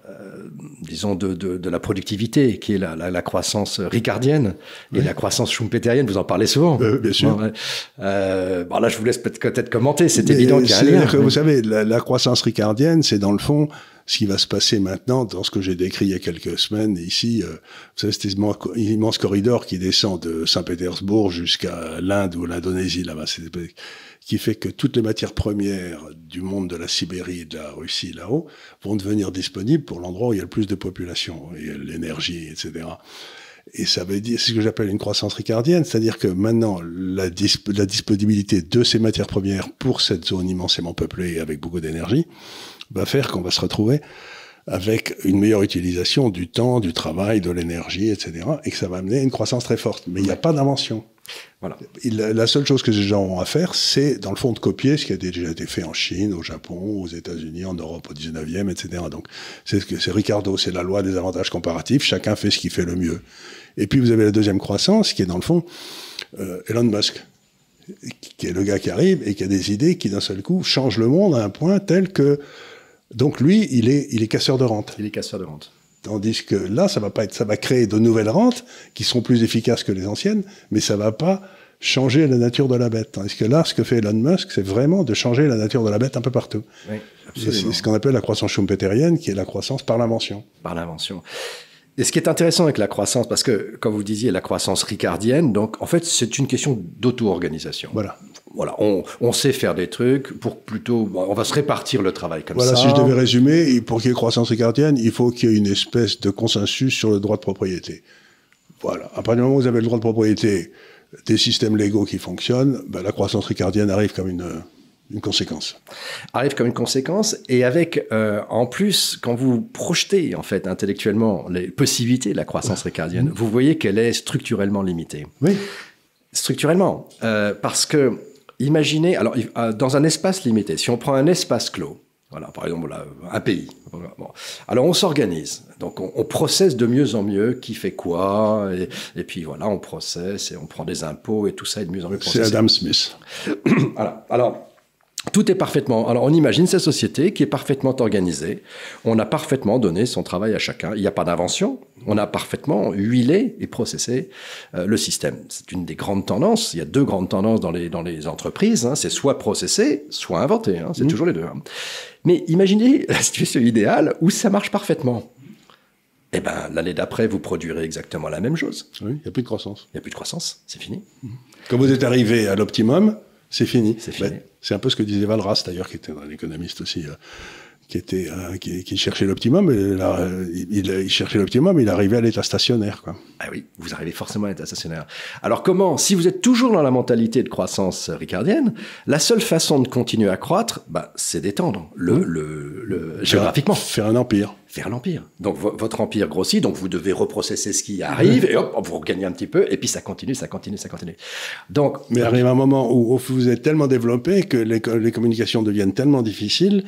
euh, disons, de, de, de, la productivité, qui est la, la, la croissance ricardienne et la croissance schumpeterienne. Vous en parlez souvent. Euh, bien sûr. Bon, euh, bon, là, je vous laisse peut-être commenter. C'est évident qu'il y a un lien. Que, Vous savez, la, la croissance ricardienne, c'est dans le fond ce qui va se passer maintenant dans ce que j'ai décrit il y a quelques semaines ici. Euh, vous savez, cet immense corridor qui descend de Saint-Pétersbourg jusqu'à l'Inde ou l'Indonésie, là-bas, qui fait que toutes les matières premières du monde de la Sibérie et de la Russie, là-haut, vont devenir disponibles pour l'endroit où il y a le plus de population, et l'énergie, etc. Et ça veut dire, c'est ce que j'appelle une croissance ricardienne, c'est-à-dire que maintenant, la, disp la, disponibilité de ces matières premières pour cette zone immensément peuplée avec beaucoup d'énergie va faire qu'on va se retrouver avec une meilleure utilisation du temps, du travail, de l'énergie, etc. Et que ça va amener une croissance très forte. Mais il n'y a pas d'invention. Voilà. Il, la seule chose que ces gens ont à faire, c'est, dans le fond, de copier ce qui a déjà été fait en Chine, au Japon, aux États-Unis, en Europe au 19e, etc. Donc, c'est ce que c'est Ricardo, c'est la loi des avantages comparatifs. Chacun fait ce qu'il fait le mieux. Et puis, vous avez la deuxième croissance, qui est, dans le fond, euh, Elon Musk, qui est le gars qui arrive et qui a des idées qui, d'un seul coup, changent le monde à un point tel que donc lui, il est, il est casseur de rente. Il est casseur de rente. Tandis que là, ça va pas être, ça va créer de nouvelles rentes qui seront plus efficaces que les anciennes, mais ça va pas changer la nature de la bête. Tandis que là, ce que fait Elon Musk, c'est vraiment de changer la nature de la bête un peu partout. Oui, c'est ce qu'on appelle la croissance schumpeterienne, qui est la croissance par l'invention. Par l'invention. Et ce qui est intéressant avec la croissance, parce que, comme vous disiez, la croissance ricardienne, donc, en fait, c'est une question d'auto-organisation. Voilà voilà, on, on, sait faire des trucs pour plutôt, on va se répartir le travail comme ça. Voilà, si je devais résumer, pour qu'il y ait croissance ricardienne, il faut qu'il y ait une espèce de consensus sur le droit de propriété. Voilà. À partir du moment où vous avez le droit de propriété, des systèmes légaux qui fonctionnent, ben, la croissance ricardienne arrive comme une, une conséquence. Arrive comme une conséquence, et avec, euh, en plus, quand vous projetez, en fait, intellectuellement, les possibilités de la croissance ricardienne, mmh. vous voyez qu'elle est structurellement limitée. Oui. Structurellement. Euh, parce que Imaginez, alors euh, dans un espace limité, si on prend un espace clos, voilà, par exemple là, un pays, bon. alors on s'organise, donc on, on, processe de mieux en mieux qui fait quoi, et, et, puis voilà, on processe et on prend des impôts et tout ça est de mieux en mieux processé. C'est Adam Smith. voilà, alors tout est parfaitement. Alors, on imagine cette société qui est parfaitement organisée. On a parfaitement donné son travail à chacun. Il n'y a pas d'invention. On a parfaitement huilé et processé euh, le système. C'est une des grandes tendances. Il y a deux grandes tendances dans les, dans les entreprises. Hein. C'est soit processer, soit inventer. Hein. C'est mmh. toujours les deux. Hein. Mais imaginez la situation idéale où ça marche parfaitement. Eh ben, l'année d'après, vous produirez exactement la même chose. Oui, il n'y a plus de croissance. Il n'y a plus de croissance. C'est fini. Quand vous êtes arrivé à l'optimum, c'est fini. C'est fini. Ben, c'est un peu ce que disait Valras d'ailleurs, qui était un économiste aussi, euh, qui était euh, qui, qui, cherchait l'optimum. Euh, il, il, cherchait l'optimum, il arrivait à l'état stationnaire. Quoi. Ah oui, vous arrivez forcément à l'état stationnaire. Alors comment, si vous êtes toujours dans la mentalité de croissance ricardienne, la seule façon de continuer à croître, bah, c'est d'étendre le, mmh. le, le géographiquement. Faire un empire faire l'empire. Donc votre empire grossit, donc vous devez reprocesser ce qui arrive, et hop, vous regagnez un petit peu, et puis ça continue, ça continue, ça continue. Donc, Mais arrive un moment où, vous êtes tellement développé que les, les communications deviennent tellement difficiles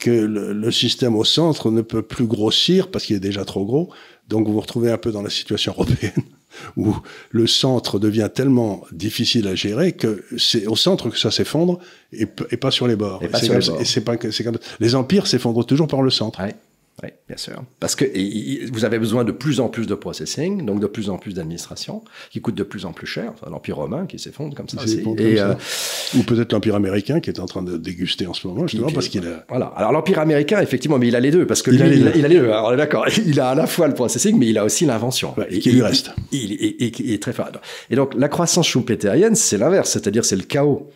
que le, le, système au centre ne peut plus grossir parce qu'il est déjà trop gros. Donc vous vous retrouvez un peu dans la situation européenne où le centre devient tellement difficile à gérer que c'est au centre que ça s'effondre et, et, pas sur les bords. Et, les. Et c'est pas que c'est comme les empires s'effondrent toujours par le centre. Ouais. Oui, bien sûr. Parce que et, vous avez besoin de plus en plus de processing, donc de plus en plus d'administration, qui coûte de plus en plus cher. Enfin, l'Empire romain qui s'effondre comme ça. Aussi. Et, comme euh, ça. Ou peut-être l'Empire américain qui est en train de déguster en ce moment, justement, qui, parce qu'il a... Voilà. Alors l'Empire américain, effectivement, mais il a les deux, parce que il, lui, a, les il, deux. il a les deux. Alors d'accord, il a à la fois le processing, mais il a aussi l'invention. Ouais, et qui lui reste. Il, il, est très fort. Et donc la croissance schumpeterienne, c'est l'inverse, c'est-à-dire c'est le chaos.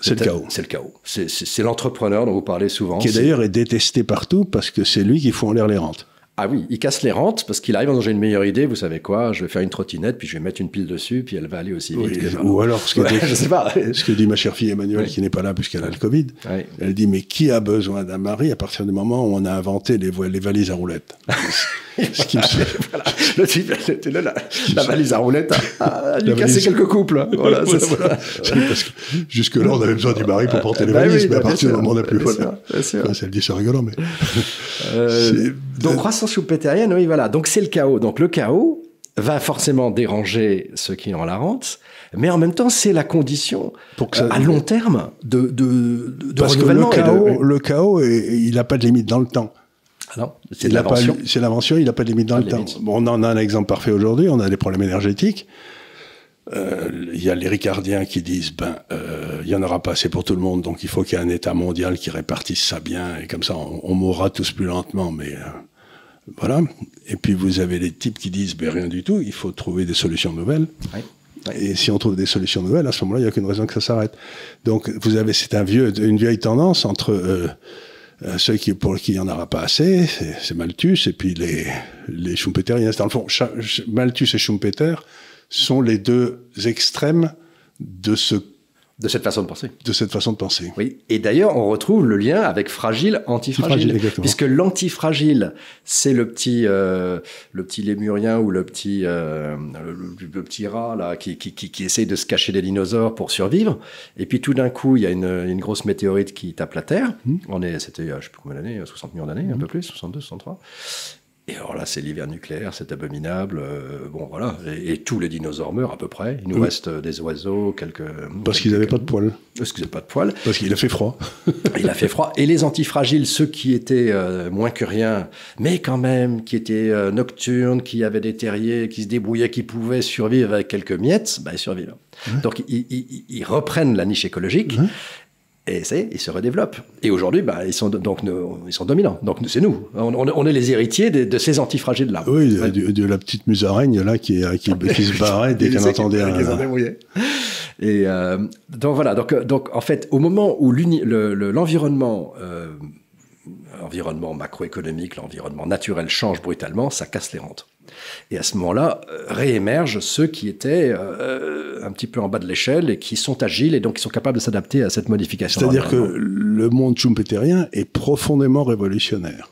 C'est le chaos. C'est le chaos. C'est l'entrepreneur dont vous parlez souvent. Qui d'ailleurs est détesté partout parce que c'est lui qui fout en l'air les rentes. Ah oui, il casse les rentes parce qu'il arrive, j'ai une meilleure idée, vous savez quoi, je vais faire une trottinette, puis je vais mettre une pile dessus, puis elle va aller aussi vite. Oui, ou alors, ce que, ouais, dit, je sais pas. ce que dit ma chère fille Emmanuelle, qui n'est pas là puisqu'elle a le Covid, elle dit, mais qui a besoin d'un mari à partir du moment où on a inventé les, les valises à roulettes? Ce qui me... voilà. Le type, la, la, la valise à roulettes a, dû casser quelques couples. Voilà, voilà, voilà. Parce que jusque-là, on avait besoin du mari pour porter les bah valises, oui, mais à partir du moment où on n'a plus... Voilà. Sûr, ça le dit, c'est rigolant, mais... Euh, donc, croissance schumpeterienne, oui, voilà. Donc, c'est le chaos. Donc, le chaos, va forcément déranger ceux qui ont la rente, mais en même temps, c'est la condition Pour que ça... à long terme de, de, de Parce. Que le chaos, le chaos il n'a pas de limite dans le temps. Ah non, c'est l'invention. C'est l'invention, il n'a pas de limite dans le temps. Bon, on en a un exemple parfait aujourd'hui, on a des problèmes énergétiques. Euh, il y a les ricardiens qui disent ben euh, il y en aura pas assez pour tout le monde donc il faut qu'il y ait un État mondial qui répartisse ça bien et comme ça on, mourra tous plus lentement mais euh, voilà. Et puis vous avez les types qui disent ben rien du tout il faut trouver des solutions nouvelles. Et si on trouve des solutions nouvelles à ce moment-là il n'y a qu'une raison que ça s'arrête. Donc vous avez c'est un vieux une vieille tendance entre ceux qui, pour qui il n'y en aura pas assez, c'est Malthus, et puis les, les Schumpeteriens. Dans le fond, Malthus et Schumpeter sont les deux extrêmes de ce de cette façon de penser. De cette façon de penser. Oui. Et d'ailleurs, on retrouve le lien avec fragile, antifragile. puisque l'antifragile, c'est le petit, euh, le petit lémurien ou le petit, euh, le, petit rat là qui, qui, qui, qui, essaye de se cacher des dinosaures pour survivre. Et puis tout d'un coup, il y a une, une, grosse météorite qui tape la Terre. Mmh. On est, c'était, je sais plus combien d'années, 60 millions d'années, un mmh. peu plus, 62, 63. Et alors là, c'est l'hiver nucléaire, c'est abominable. Euh, bon, voilà. Et, tous les dinosaures meurent à peu près. Il nous reste euh, des oiseaux, quelques. Parce qu'ils n'avaient pas de poils. Parce qu'ils n'avaient pas de poils. Parce qu'il a fait froid. il a fait froid. Et les antifragiles, ceux qui étaient euh, moins que rien, mais quand même, qui étaient nocturnes, qui avaient des terriers, qui se débrouillaient, qui pouvaient survivre avec quelques miettes, bah, ils survivent. Donc, ils, ils, reprennent la niche écologique. Et ça y est, ils se redéveloppent. Et aujourd'hui, bah, ils, sont, donc, ils sont dominants. Donc c'est nous. On, est les héritiers de, ces antifragiles-là. Oui, de, la petite musaraigne là, qui, qui, qui se barrait dès qu'elle entendait un... Et euh, donc voilà, donc, donc en fait, au moment où l'environnement euh, l'environnement macroéconomique, l'environnement naturel change brutalement, ça casse les rentes. Et à ce moment-là, euh, réémergent ceux qui étaient euh, un petit peu en bas de l'échelle et qui sont agiles et donc qui sont capables de s'adapter à cette modification. C'est-à-dire que le monde schumpeterien est profondément révolutionnaire.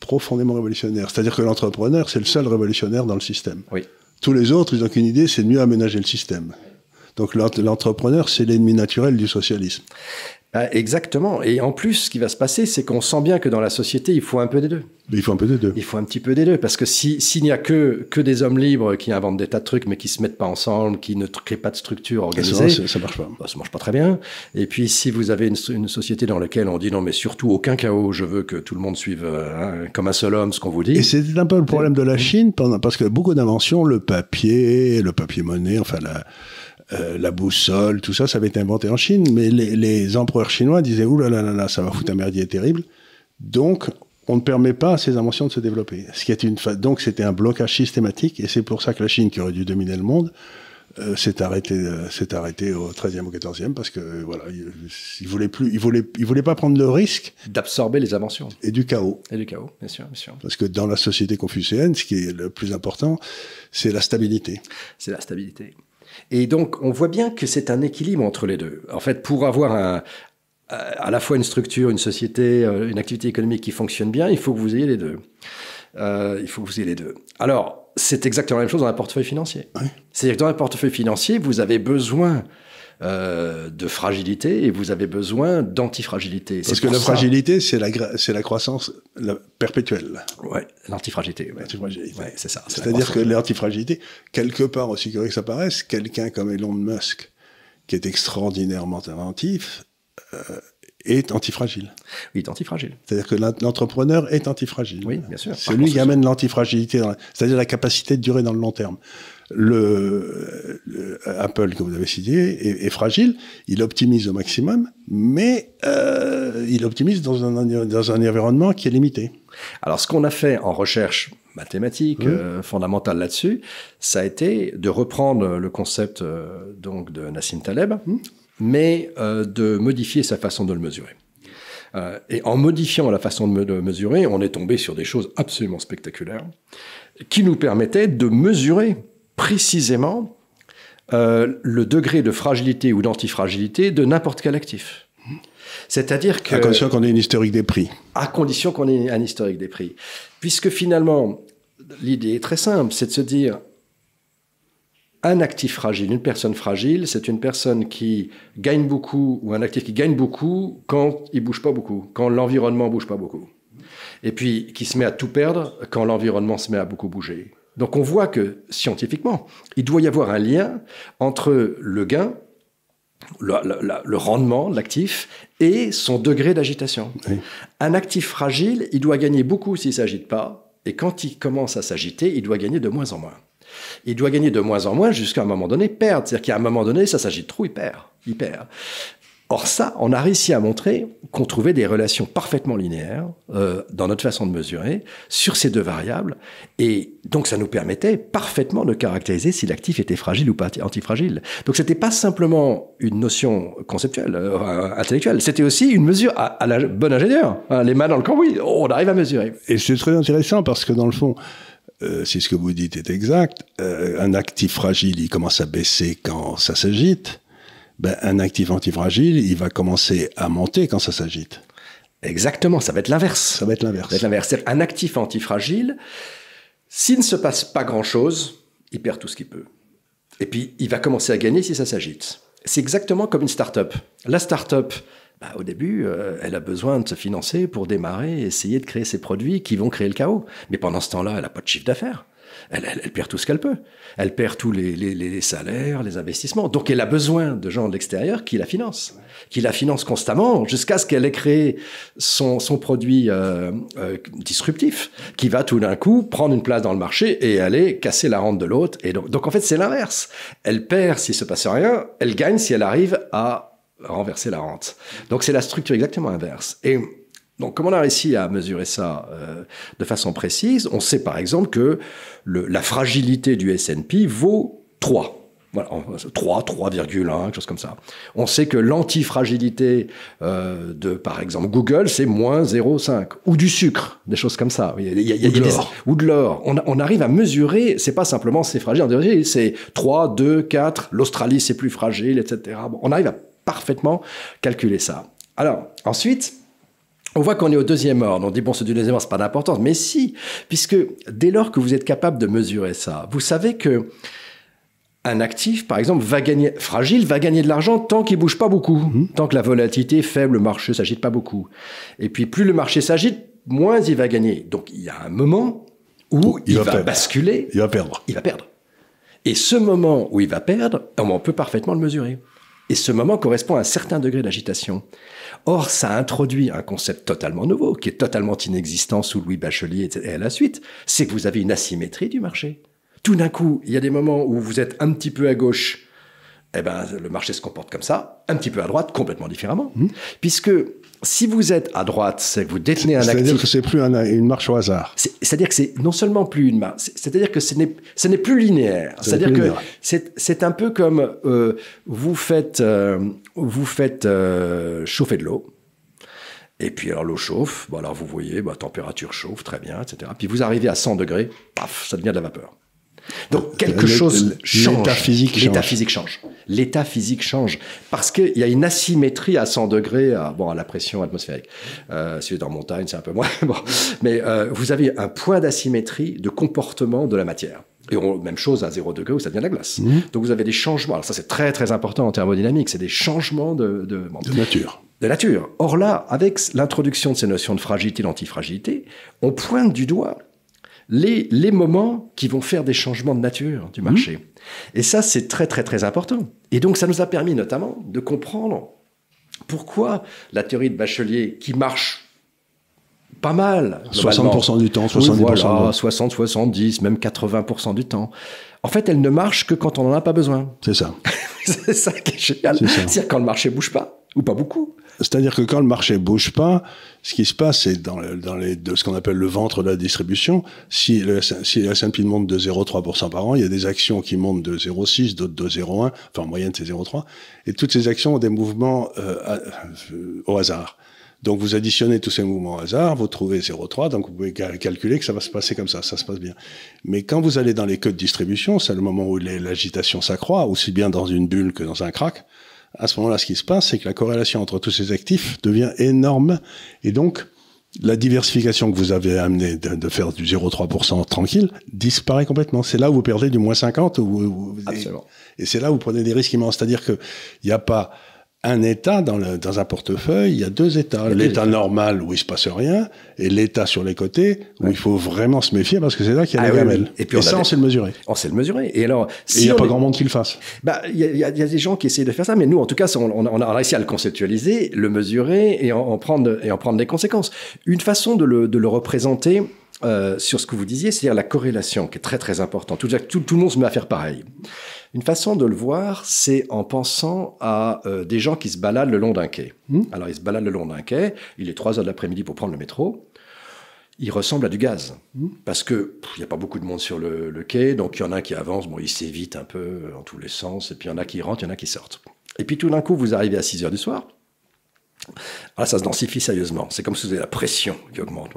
Profondément révolutionnaire. C'est-à-dire que l'entrepreneur, c'est le seul révolutionnaire dans le système. Oui. Tous les autres, ils n'ont qu'une idée, c'est de mieux aménager le système. Donc l'entrepreneur, c'est l'ennemi naturel du socialisme. Ah, exactement. Et en plus, ce qui va se passer, c'est qu'on sent bien que dans la société, il faut un peu des deux. il faut un peu des deux. Il faut un petit peu des deux. Parce que s'il n'y a que, que des hommes libres qui inventent des tas de trucs, mais qui se mettent pas ensemble, qui ne créent pas de structure organisée. Ça, ça, marche pas. Bah, ça marche pas très bien. Et puis, si vous avez une, une, société dans laquelle on dit non, mais surtout aucun chaos, je veux que tout le monde suive hein, comme un seul homme ce qu'on vous dit. Et c'est un peu le problème de la Chine, parce que beaucoup d'inventions, le papier, le papier monnaie, enfin la, euh, la boussole, tout ça, ça avait été inventé en Chine, mais les, empereurs chinois disaient ouh là là là ça va foutre un merdier terrible. Donc, on ne permet pas à ces inventions de se développer. Ce qui est une donc c'était un blocage systématique, et c'est pour ça que la Chine, qui aurait dû dominer le monde, euh, s'est arrêté, euh, s'est arrêté au 13e ou 14e parce que voilà, il, voulait plus, il voulait, il voulait pas prendre le risque d'absorber les inventions et du chaos. Et du chaos, bien sûr, bien sûr. Parce que dans la société confucéenne, ce qui est le plus important, c'est la stabilité. C'est la stabilité. Et donc, on voit bien que c'est un équilibre entre les deux. En fait, pour avoir un, à la fois une structure, une société, euh, une activité économique qui fonctionne bien, il faut que vous ayez les deux. Euh, il faut que vous ayez les deux. Alors, c'est exactement la même chose dans un portefeuille financier. C'est-à-dire que dans un portefeuille financier, vous avez besoin euh, de fragilité et vous avez besoin d'antifragilité. Parce que la fragilité, c'est la, c'est la croissance perpétuelle. Ouais, l'antifragilité. Ouais. c'est ça. C'est-à-dire que l'antifragilité, quelque part, aussi curieux que ça paraisse, quelqu'un comme Elon Musk, qui est extraordinairement inventif, euh, est antifragile. Oui, est antifragile. C'est-à-dire que l'entrepreneur est antifragile. Oui, bien sûr. C'est lui qui amène l'antifragilité, c'est-à-dire la capacité de durer dans le long terme le, Apple que vous avez cité est, fragile, il optimise au maximum, mais euh, il optimise dans un, dans un environnement qui est limité. Alors ce qu'on a fait en recherche mathématique euh, fondamentale là-dessus, ça a été de reprendre le concept euh, donc de Nassim Taleb, mais de modifier sa façon de le mesurer. et en modifiant la façon de, de mesurer, on est tombé sur des choses absolument spectaculaires qui nous permettaient de mesurer précisément euh, le degré de fragilité ou d'antifragilité de n'importe quel actif. C'est-à-dire que... À condition qu'on ait une historique des prix. À condition qu'on ait un historique des prix. Puisque finalement, l'idée est très simple, c'est de se dire, un actif fragile, une personne fragile, c'est une personne qui gagne beaucoup, ou un actif qui gagne beaucoup quand il bouge pas beaucoup, quand l'environnement bouge pas beaucoup. Et puis qui se met à tout perdre quand l'environnement se met à beaucoup bouger. Donc on voit que scientifiquement, il doit y avoir un lien entre le gain, le, rendement de l'actif et son degré d'agitation. Un actif fragile, il doit gagner beaucoup s'il ne s'agite pas, et quand il commence à s'agiter, il doit gagner de moins en moins. Il doit gagner de moins en moins jusqu'à un moment donné perdre. C'est-à-dire qu'à un moment donné, ça s'agite trop, il perd. Il perd. Or ça, on a réussi à montrer qu'on trouvait des relations parfaitement linéaires euh, dans notre façon de mesurer sur ces deux variables, et donc ça nous permettait parfaitement de caractériser si l'actif était fragile ou pas antifragile. Donc c'était pas simplement une notion conceptuelle, euh, intellectuelle, c'était aussi une mesure à, la bonne ingénieur. Hein, les mains dans le cambouis, on arrive à mesurer. Et c'est très intéressant parce que dans le fond, euh, si ce que vous dites est exact, un actif fragile, il commence à baisser quand ça s'agite ben, un actif antifragile, il va commencer à monter quand ça s'agite. Exactement, ça va être l'inverse. Ça va être l'inverse. Ça va être l'inverse. Un actif antifragile, s'il ne se passe pas grand-chose, il perd tout ce qu'il peut. Et puis, il va commencer à gagner si ça s'agite. C'est exactement comme une start-up. La start-up, bah, au début, euh, elle a besoin de se financer pour démarrer et essayer de créer ses produits qui vont créer le chaos. Mais pendant ce temps-là, elle n'a pas de chiffre d'affaires elle, perd tout ce qu'elle peut. Elle perd tous les, salaires, les investissements. Donc elle a besoin de gens de l'extérieur qui la financent, qui la financent constamment jusqu'à ce qu'elle ait créé son, produit euh, euh, disruptif, qui va tout d'un coup prendre une place dans le marché et aller casser la rente de l'autre. Et donc, donc en fait c'est l'inverse. Elle perd s'il se passe rien, elle gagne si elle arrive à renverser la rente. Donc c'est la structure exactement inverse. Et donc, comme on a réussi à mesurer ça euh, de façon précise, on sait par exemple que le, la fragilité du S&P vaut 3. Voilà, 3, 3,1, quelque chose comme ça. On sait que l'antifragilité euh, de, par exemple, Google, c'est moins 0,5. Ou du sucre, des choses comme ça. Il y a, il y a, ou, de l'or. ou de l'or. On, on, arrive à mesurer, c'est pas simplement c'est fragile, c'est 3, 2, 4, l'Australie c'est plus fragile, etc. Bon, on arrive à parfaitement calculer ça. Alors, ensuite, on voit qu'on est au deuxième ordre. On dit, bon, c'est du deuxième ordre, c'est pas d'importance. Mais si, puisque dès lors que vous êtes capable de mesurer ça, vous savez que un actif, par exemple, va gagner, fragile, va gagner de l'argent tant qu'il bouge pas beaucoup. Mhm. Tant que la volatilité est faible, le marché s'agite pas beaucoup. Et puis, plus le marché s'agite, moins il va gagner. Donc, il y a un moment où il, va, basculer. Il va perdre. Il va perdre. Et ce moment où il va perdre, on peut parfaitement le mesurer. Et ce moment correspond à un certain degré d'agitation. Or, ça introduit un concept totalement nouveau, qui est totalement inexistant sous Louis Bachelier et à la suite, c'est que vous avez une asymétrie du marché. Tout d'un coup, il y a des moments où vous êtes un petit peu à gauche, eh ben, le marché se comporte comme ça, un petit peu à droite, complètement différemment. Mmh. Puisque si vous êtes à droite, c'est que vous détenez un actif. C'est-à-dire que c'est plus une marche au hasard. C'est-à-dire que c'est non seulement plus une marche, c'est-à-dire que ce n'est, ce n'est plus linéaire. C'est-à-dire que c'est, un peu comme euh, vous faites, euh, vous faites euh, chauffer de l'eau. Et puis alors l'eau chauffe, bon alors vous voyez, bah, température chauffe, très bien, etc. Puis vous arrivez à 100 degrés, paf, ça devient de la vapeur. Donc quelque chose change. L'état physique L'état physique change. L'état physique change parce qu'il y a une asymétrie à 100 degrés à, bon, à la pression atmosphérique. Euh, si vous êtes en montagne, c'est un peu moins. bon. Mais euh, vous avez un point d'asymétrie de comportement de la matière. Et on, même chose à 0 degré où ça devient de la glace. Mmh. Donc vous avez des changements. Alors ça c'est très très important en thermodynamique. C'est des changements de, de, de nature. De nature. Or là, avec l'introduction de ces notions de fragilité, d'antifragilité, on pointe du doigt les, les moments qui vont faire des changements de nature du marché. Mmh. Et ça, c'est très, très, très important. Et donc, ça nous a permis notamment de comprendre pourquoi la théorie de Bachelier, qui marche pas mal. 60% du temps, 70% voilà, 60, 70, même 80% du temps. En fait, elle ne marche que quand on n'en a pas besoin. C'est ça. c'est ça qui est génial. C'est-à-dire quand le marché bouge pas, ou pas beaucoup. C'est-à-dire que quand le marché bouge pas, ce qui se passe, c'est dans, dans les, de ce qu'on appelle le ventre de la distribution. Si le, si le S&P monte de 0,3% par an, il y a des actions qui montent de 0,6, d'autres de 0,1, enfin en moyenne c'est 0,3, et toutes ces actions ont des mouvements euh, euh, au hasard. Donc vous additionnez tous ces mouvements au hasard, vous trouvez 0,3, donc vous pouvez calculer que ça va se passer comme ça, ça se passe bien. Mais quand vous allez dans les queues de distribution, c'est le moment où l'agitation s'accroît, aussi bien dans une bulle que dans un crack à ce moment-là, ce qui se passe, c'est que la corrélation entre tous ces actifs devient énorme. Et donc, la diversification que vous avez amené de, faire du 0,3% tranquille disparaît complètement. C'est là où vous perdez du moins 50. Ou, Absolument. Et, c'est là où vous prenez des risques immenses. C'est-à-dire qu'il n'y a pas un état dans, le, dans un portefeuille, il y a deux états. L'état normal où il se passe rien et l'état sur les côtés où il faut vraiment se méfier parce que c'est là qu'il y a ah, la gamelle. Et, puis ça, on sait le mesurer. On sait le mesurer. Et alors, il n'y a pas grand monde qui le fasse. Bah, il y, a des gens qui essayent de faire ça, mais nous, en tout cas, on, on, a réussi à le conceptualiser, le mesurer et en, prendre et en prendre des conséquences. Une façon de le, de le représenter. Euh, sur ce que vous disiez, c'est-à-dire la corrélation qui est très très importante. Tout, tout, tout le monde se met à faire pareil. Une façon de le voir, c'est en pensant à euh, des gens qui se baladent le long d'un quai. Hmm. Alors, ils se baladent le long d'un quai, il est 3 heures de l'après-midi pour prendre le métro. Il ressemble à du gaz. Hmm. Parce que il n'y a pas beaucoup de monde sur le, quai, donc il y en a qui avancent, bon, ils s'évitent un peu en tous les sens, et puis il y en a qui rentrent, il y en a qui sortent. Et puis tout d'un coup, vous arrivez à 6 heures du soir. Là, ça se densifie sérieusement. C'est comme si vous avez la pression qui augmente.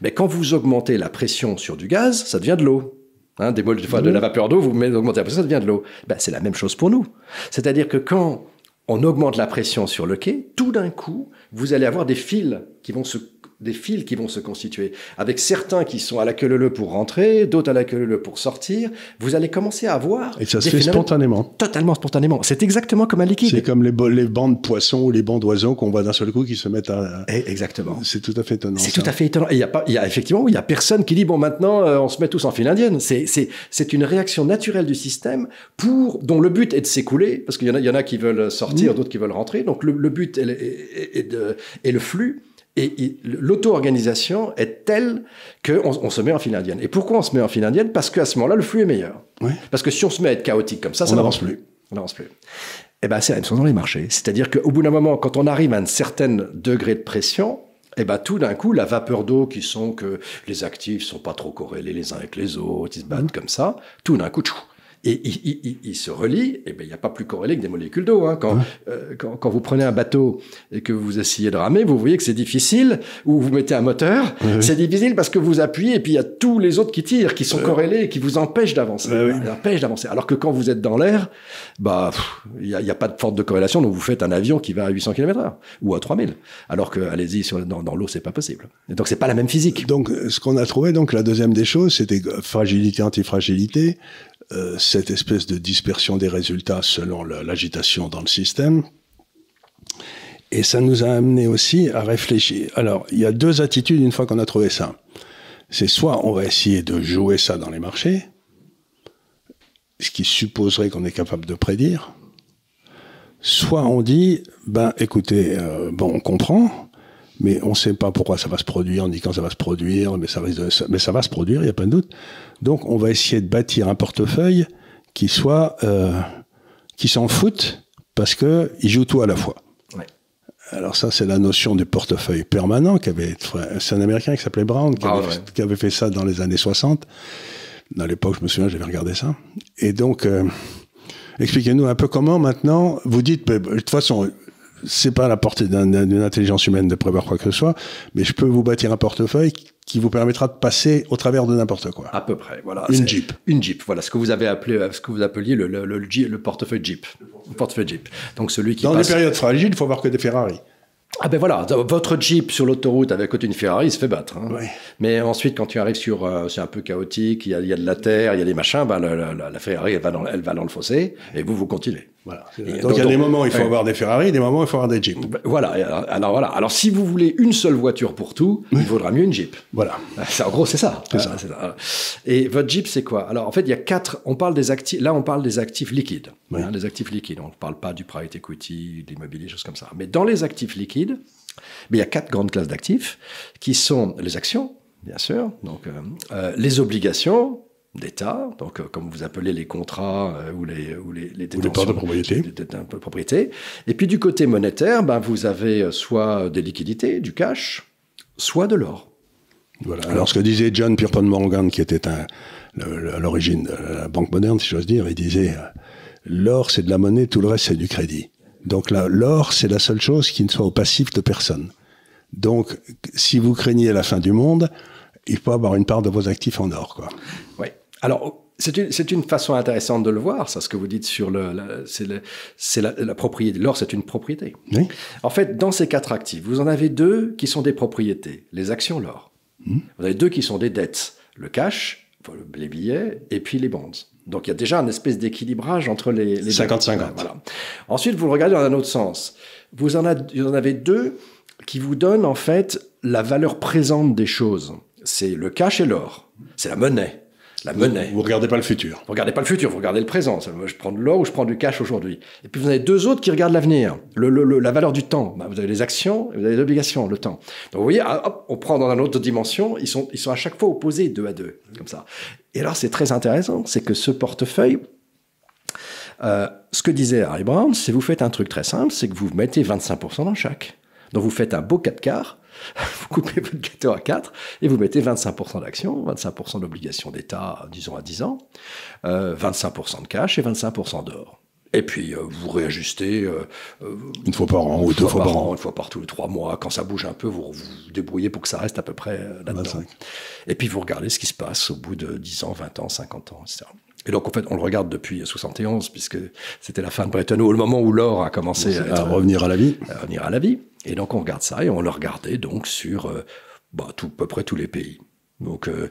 Mais quand vous augmentez la pression sur du gaz, ça devient de l'eau. Hein, des moles de, de la vapeur d'eau, vous mettez augmenter la pression, ça devient de l'eau. Ben, c'est la même chose pour nous. C'est-à-dire que quand on augmente la pression sur le quai, tout d'un coup, vous allez avoir des fils qui vont se des fils qui vont se constituer, avec certains qui sont à la queue leu pour rentrer, d'autres à la queue leu pour sortir. Vous allez commencer à voir. Et ça se fait spontanément. Totalement spontanément. C'est exactement comme un liquide. C'est comme les, les bancs de poissons ou les bancs d'oiseaux qu'on voit d'un seul coup qui se mettent à. Eh, exactement. C'est tout à fait étonnant. C'est tout à fait étonnant. Et il y a pas, il y a effectivement, il y a personne qui dit bon maintenant euh, on se met tous en file indienne. C'est c'est c'est une réaction naturelle du système pour dont le but est de s'écouler parce qu'il y en a il y en a qui veulent sortir, mmh. d'autres qui veulent rentrer. Donc le, le but est, est, est, de, est le flux et l'auto-organisation est telle qu'on on se met en file indienne. Et pourquoi on se met en file indienne? Parce qu'à ce moment-là, le flux est meilleur. Parce que si on se met à être chaotique comme ça, ça n'avance plus. On n'avance plus. Eh ben, c'est la même chose dans les marchés. C'est-à-dire qu'au bout d'un moment, quand on arrive à un certain degré de pression, eh ben, tout d'un coup, la vapeur d'eau qui sont que les actifs sont pas trop corrélés les uns avec les autres, ils se battent comme ça, tout d'un coup, tchou, et il, se relie, et ben il n'y a pas plus corrélé que des molécules d'eau. Hein. Euh, quand, quand, vous prenez un bateau et que vous essayez de ramer, vous voyez que c'est difficile, ou vous mettez un moteur, c'est difficile parce que vous appuyez et puis il y a tous les autres qui tirent, qui sont corrélés qui vous empêchent d'avancer. empêchent d'avancer. Alors que quand vous êtes dans l'air, bah il n'y a, a, pas de forte de corrélation, donc vous faites un avion qui va à 800 km/h ou à 3000. Alors que allez-y dans, dans l'eau, c'est pas possible. Et donc c'est pas la même physique. Donc ce qu'on a trouvé, donc la deuxième des choses, c'était fragilité antifragilité. Euh, cette espèce de dispersion des résultats selon l'agitation dans le système. Et ça nous a amené aussi à réfléchir. Alors, il y a deux attitudes une fois qu'on a trouvé ça. C'est soit on va essayer de jouer ça dans les marchés, ce qui supposerait qu'on est capable de prédire, soit on dit, ben écoutez, euh, bon, on comprend, mais on ne sait pas pourquoi ça va se produire, on dit quand ça va se produire, mais ça, mais ça va se produire, il n'y a pas de doute. Donc on va essayer de bâtir un portefeuille qui soit, euh, qui s'en foute parce que il joue tout à la fois. Alors ça, c'est la notion du portefeuille permanent qu'avait, c'est un Américain qui s'appelait Brown qui, avait, qui, avait, fait ça dans les années 60. Dans l'époque, je me souviens, j'avais regardé ça. Et donc, euh, expliquez-nous un peu comment maintenant, vous dites, de toute façon, c'est pas à la portée d'une intelligence humaine de prévoir quoi que ce soit, mais je peux vous bâtir un portefeuille qui vous permettra de passer au travers de n'importe quoi. À peu près, voilà. Une Jeep. Une Jeep, voilà, ce que vous avez appelé, ce que vous appeliez le, le, le, portefeuille Jeep. Le portefeuille Jeep. Donc celui qui Dans les périodes fragiles, il faut voir que des Ferrari. Ah ben voilà, votre Jeep sur l'autoroute avec côté une Ferrari, il se fait battre. Hein. Mais ensuite, quand tu arrives sur, euh, c'est un peu chaotique, il y, a, il y, a, de la terre, il y a des machins, ben, la, la, la Ferrari, elle va, dans, elle va dans le fossé, et vous, vous continuez. Voilà. donc, il y a des moments où il faut avoir des Ferrari, des moments où il faut avoir des Jeeps. Ben, voilà. Alors, voilà. Alors si vous voulez une seule voiture pour tout, il faudra mieux une Jeep. Voilà. En gros, c'est ça. Ça. ça. Et votre Jeep, c'est quoi? Alors en fait, il y a quatre. On parle des actifs. Là, on parle des actifs liquides. Hein, des actifs liquides. On ne parle pas du private equity, de l'immobilier, choses comme ça. Mais dans les actifs liquides, mais il y a quatre grandes classes d'actifs qui sont les actions, bien sûr, donc euh, euh, les obligations, d'État, donc euh, comme vous appelez les contrats euh, ou les ou les, les détentions, de propriété. de propriété. Et puis du côté monétaire, ben, vous avez euh, soit des liquidités, du cash, soit de l'or. Voilà. Alors, ce que disait John Pierpont Morgan, qui était un, à l'origine de la banque moderne, si j'ose dire, il disait l'or c'est de la monnaie, tout le reste c'est du crédit. Donc là, l'or c'est la seule chose qui ne soit au passif de personne. Donc, si vous craignez la fin du monde, il faut avoir une part de vos actifs en or, quoi. Oui. Alors, c'est une, une, façon intéressante de le voir, ça, ce que vous dites sur le, c'est la, la, propriété. L'or, c'est une propriété. Oui. En fait, dans ces quatre actifs, vous en avez deux qui sont des propriétés, les actions, l'or. Hmm. Vous avez deux qui sont des dettes, le cash, les billets, et puis les bonds. Donc il y a déjà un espèce d'équilibrage entre les... les 50-50. Voilà. Ensuite, vous le regardez dans un autre sens. Vous en, en avez deux qui vous donnent en fait la valeur présente des choses. C'est le cash et l'or. C'est la monnaie la monnaie. Vous, regardez pas le futur. Vous regardez pas le futur, vous regardez le présent. Je prends de l'or ou je prends du cash aujourd'hui. Et puis vous avez deux autres qui regardent l'avenir, le, la valeur du temps. Bah, vous avez les actions et vous avez les obligations, le temps. Donc vous voyez, ah, hop, on prend dans une autre dimension, ils sont, ils sont à chaque fois opposés deux à deux, comme ça. Et alors c'est très intéressant, c'est que ce portefeuille, euh, ce que disait Harry Brown, c'est vous faites un truc très simple, c'est que vous mettez 25% dans chaque. Donc vous faites un beau 4 quarts, vous coupez votre gâteau à 4 et vous mettez 25% d'actions, 25% d'obligations d'État, disons à 10 ans, 25% euh, de cash et 25% d'or. Et puis euh, vous réajustez euh, une fois par an ou deux fois, par, an, une fois par tous les trois mois. Quand ça bouge un peu, vous vous débrouillez pour que ça reste à peu près là-dedans. Et puis vous regardez ce qui se passe au bout de 10 ans, 20 ans, 50 ans, etc. Et donc, en fait, on le regarde depuis 71, puisque c'était la fin de Bretton Woods, le moment où l'or a commencé à, revenir à la vie. À revenir à la vie. Et donc, on regarde ça et on le regardait donc sur euh, bah, tout, à peu près tous les pays. Donc, euh,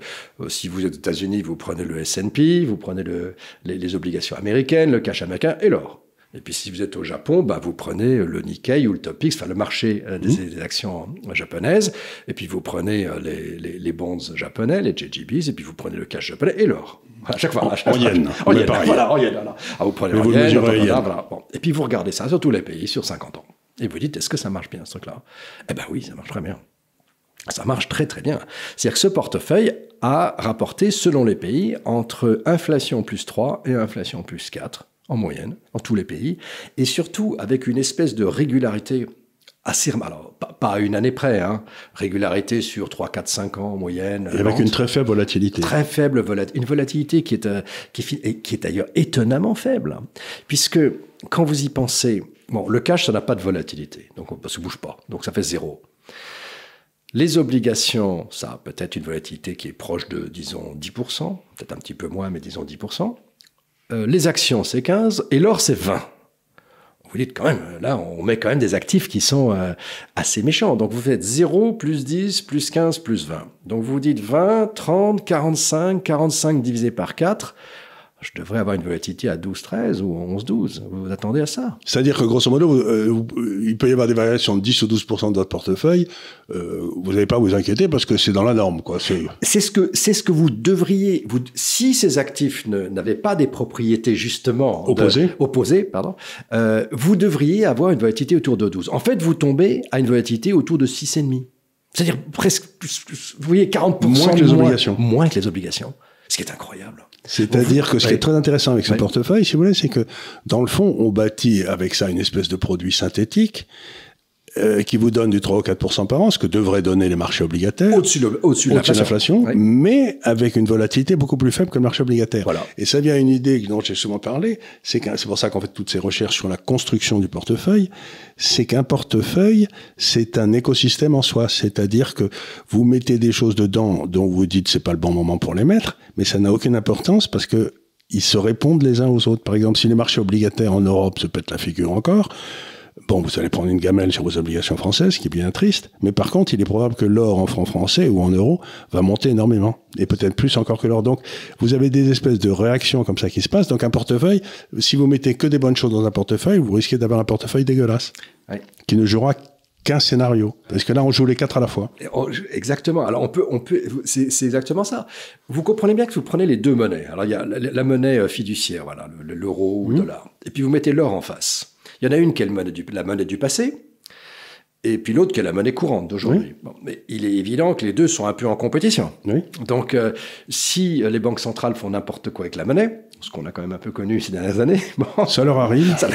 si vous êtes aux États-Unis, vous prenez le S&P, vous prenez le, les, obligations américaines, le cash américain et l'or. Et puis si vous êtes au Japon, bah, vous prenez le Nikkei ou le Topix, enfin le marché euh, des, mmh. des, actions japonaises, et puis vous prenez les, les, les, bonds japonais, les JGBs, et puis vous prenez le cash japonais et l'or. À chaque fois. À chaque en yen. En yen. Voilà, en yen. Voilà. Ah, vous prenez le yen, Voilà. Bon. Et puis vous regardez ça sur tous les pays sur 50 ans. Et vous dites, est-ce que ça marche bien ce truc-là? Eh ben oui, ça marche très bien. Ça marche très très bien. C'est-à-dire que ce portefeuille a rapporté, selon les pays, entre inflation plus 3 et inflation plus 4 en moyenne, en tous les pays, et surtout avec une espèce de régularité assez, alors pas, à une année près, hein, régularité sur 3, 4, 5 ans en moyenne. Et avec une très faible volatilité. Très faible volatilité, une volatilité qui est, euh, qui qui est d'ailleurs étonnamment faible, puisque quand vous y pensez, bon, le cash, ça n'a pas de volatilité, donc ça ne se bouge pas, donc ça fait zéro. Les obligations, ça a peut-être une volatilité qui est proche de, disons, 10%, peut-être un petit peu moins, mais disons 10%. Euh, les actions, c'est 15, et l'or, c'est 20 vous dites quand même, là, on met quand même des actifs qui sont euh, assez méchants. Donc vous faites 0, plus 10, plus 15, plus 20. Donc vous dites 20, 30, 45, 45 divisé par 4 je devrais avoir une volatilité à 12-13 ou 11-12. Vous vous attendez à ça? C'est-à-dire que grosso modo, euh, il peut y avoir des variations de 10 ou 12 de votre portefeuille. Euh, vous n'avez pas à vous inquiéter parce que c'est dans la norme. C'est ce que c'est ce que vous devriez. Vous, si ces actifs n'avaient pas des propriétés justement opposées, opposées pardon, euh, vous devriez avoir une volatilité autour de 12. En fait, vous tombez à une volatilité autour de 6,5. C'est-à-dire presque, vous voyez, 40% moins que les obligations. Moins que les obligations. Ce qui est incroyable. C'est-à-dire que ce qui est très intéressant avec ce portefeuille, si vous voulez, c'est que dans le fond, on bâtit avec ça une espèce de produit synthétique euh, qui vous donne du 3 ou 4 par an, ce que devraient donner les marchés obligataires. Au-dessus de, au de l'inflation. mais avec une volatilité beaucoup plus faible que le marché obligataire. Voilà. Et ça vient à une idée dont j'ai souvent parlé, c'est c'est pour ça qu'on fait toutes ces recherches sur la construction du portefeuille, c'est qu'un portefeuille, c'est un écosystème en soi. C'est-à-dire que vous mettez des choses dedans dont vous dites c'est pas le bon moment pour les mettre, mais ça n'a aucune importance parce que ils se répondent les uns aux autres. Par exemple, si les marchés obligataires en Europe se pètent la figure encore, Bon, vous allez prendre une gamelle sur vos obligations françaises, ce qui est bien triste, mais par contre, il est probable que l'or en francs français ou en euros va monter énormément, et peut-être plus encore que l'or. Donc, vous avez des espèces de réactions comme ça qui se passent. Donc, un portefeuille, si vous mettez que des bonnes choses dans un portefeuille, vous risquez d'avoir un portefeuille dégueulasse, qui ne jouera qu'un scénario. Parce que là, on joue les quatre à la fois. Exactement. Alors, on peut, on peut, c'est exactement ça. Vous comprenez bien que vous prenez les deux monnaies. Alors, il y a la, monnaie euh, fiduciaire, voilà, l'euro ou le mmh. dollar. Et puis, vous mettez l'or en face. Il y en a une qui est la monnaie du passé, et puis l'autre qui est la monnaie courante d'aujourd'hui. mais il est évident que les deux sont un peu en compétition. Donc, euh, si les banques centrales font n'importe quoi avec la monnaie, ce qu'on a quand même un peu connu ces dernières années, bon, ça leur arrive. Ça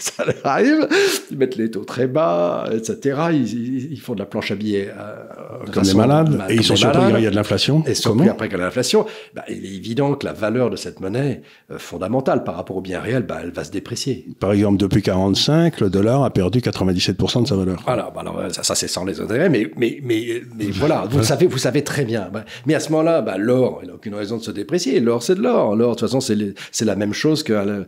ça leur arrive. Ils mettent les taux très bas, etc. Ils, ils font de la planche à billets. Euh, comme des malades. et ils sont surpris qu'il y a de l'inflation. Et surpris après qu'il y a de l'inflation. Bah, il est évident que la valeur de cette monnaie euh, fondamentale par rapport au bien réel, bah, elle va se déprécier. Par exemple, depuis 45, le dollar a perdu 97% de sa valeur. Voilà. Bah, alors, ça, ça c'est sans les intérêts, mais, mais, mais, mais voilà. Vous savez, vous savez très bien. Bah, mais à ce moment-là, bah, l'or, il n'a aucune raison de se déprécier. L'or, c'est de l'or. L'or, de toute façon, c'est la même chose qu'un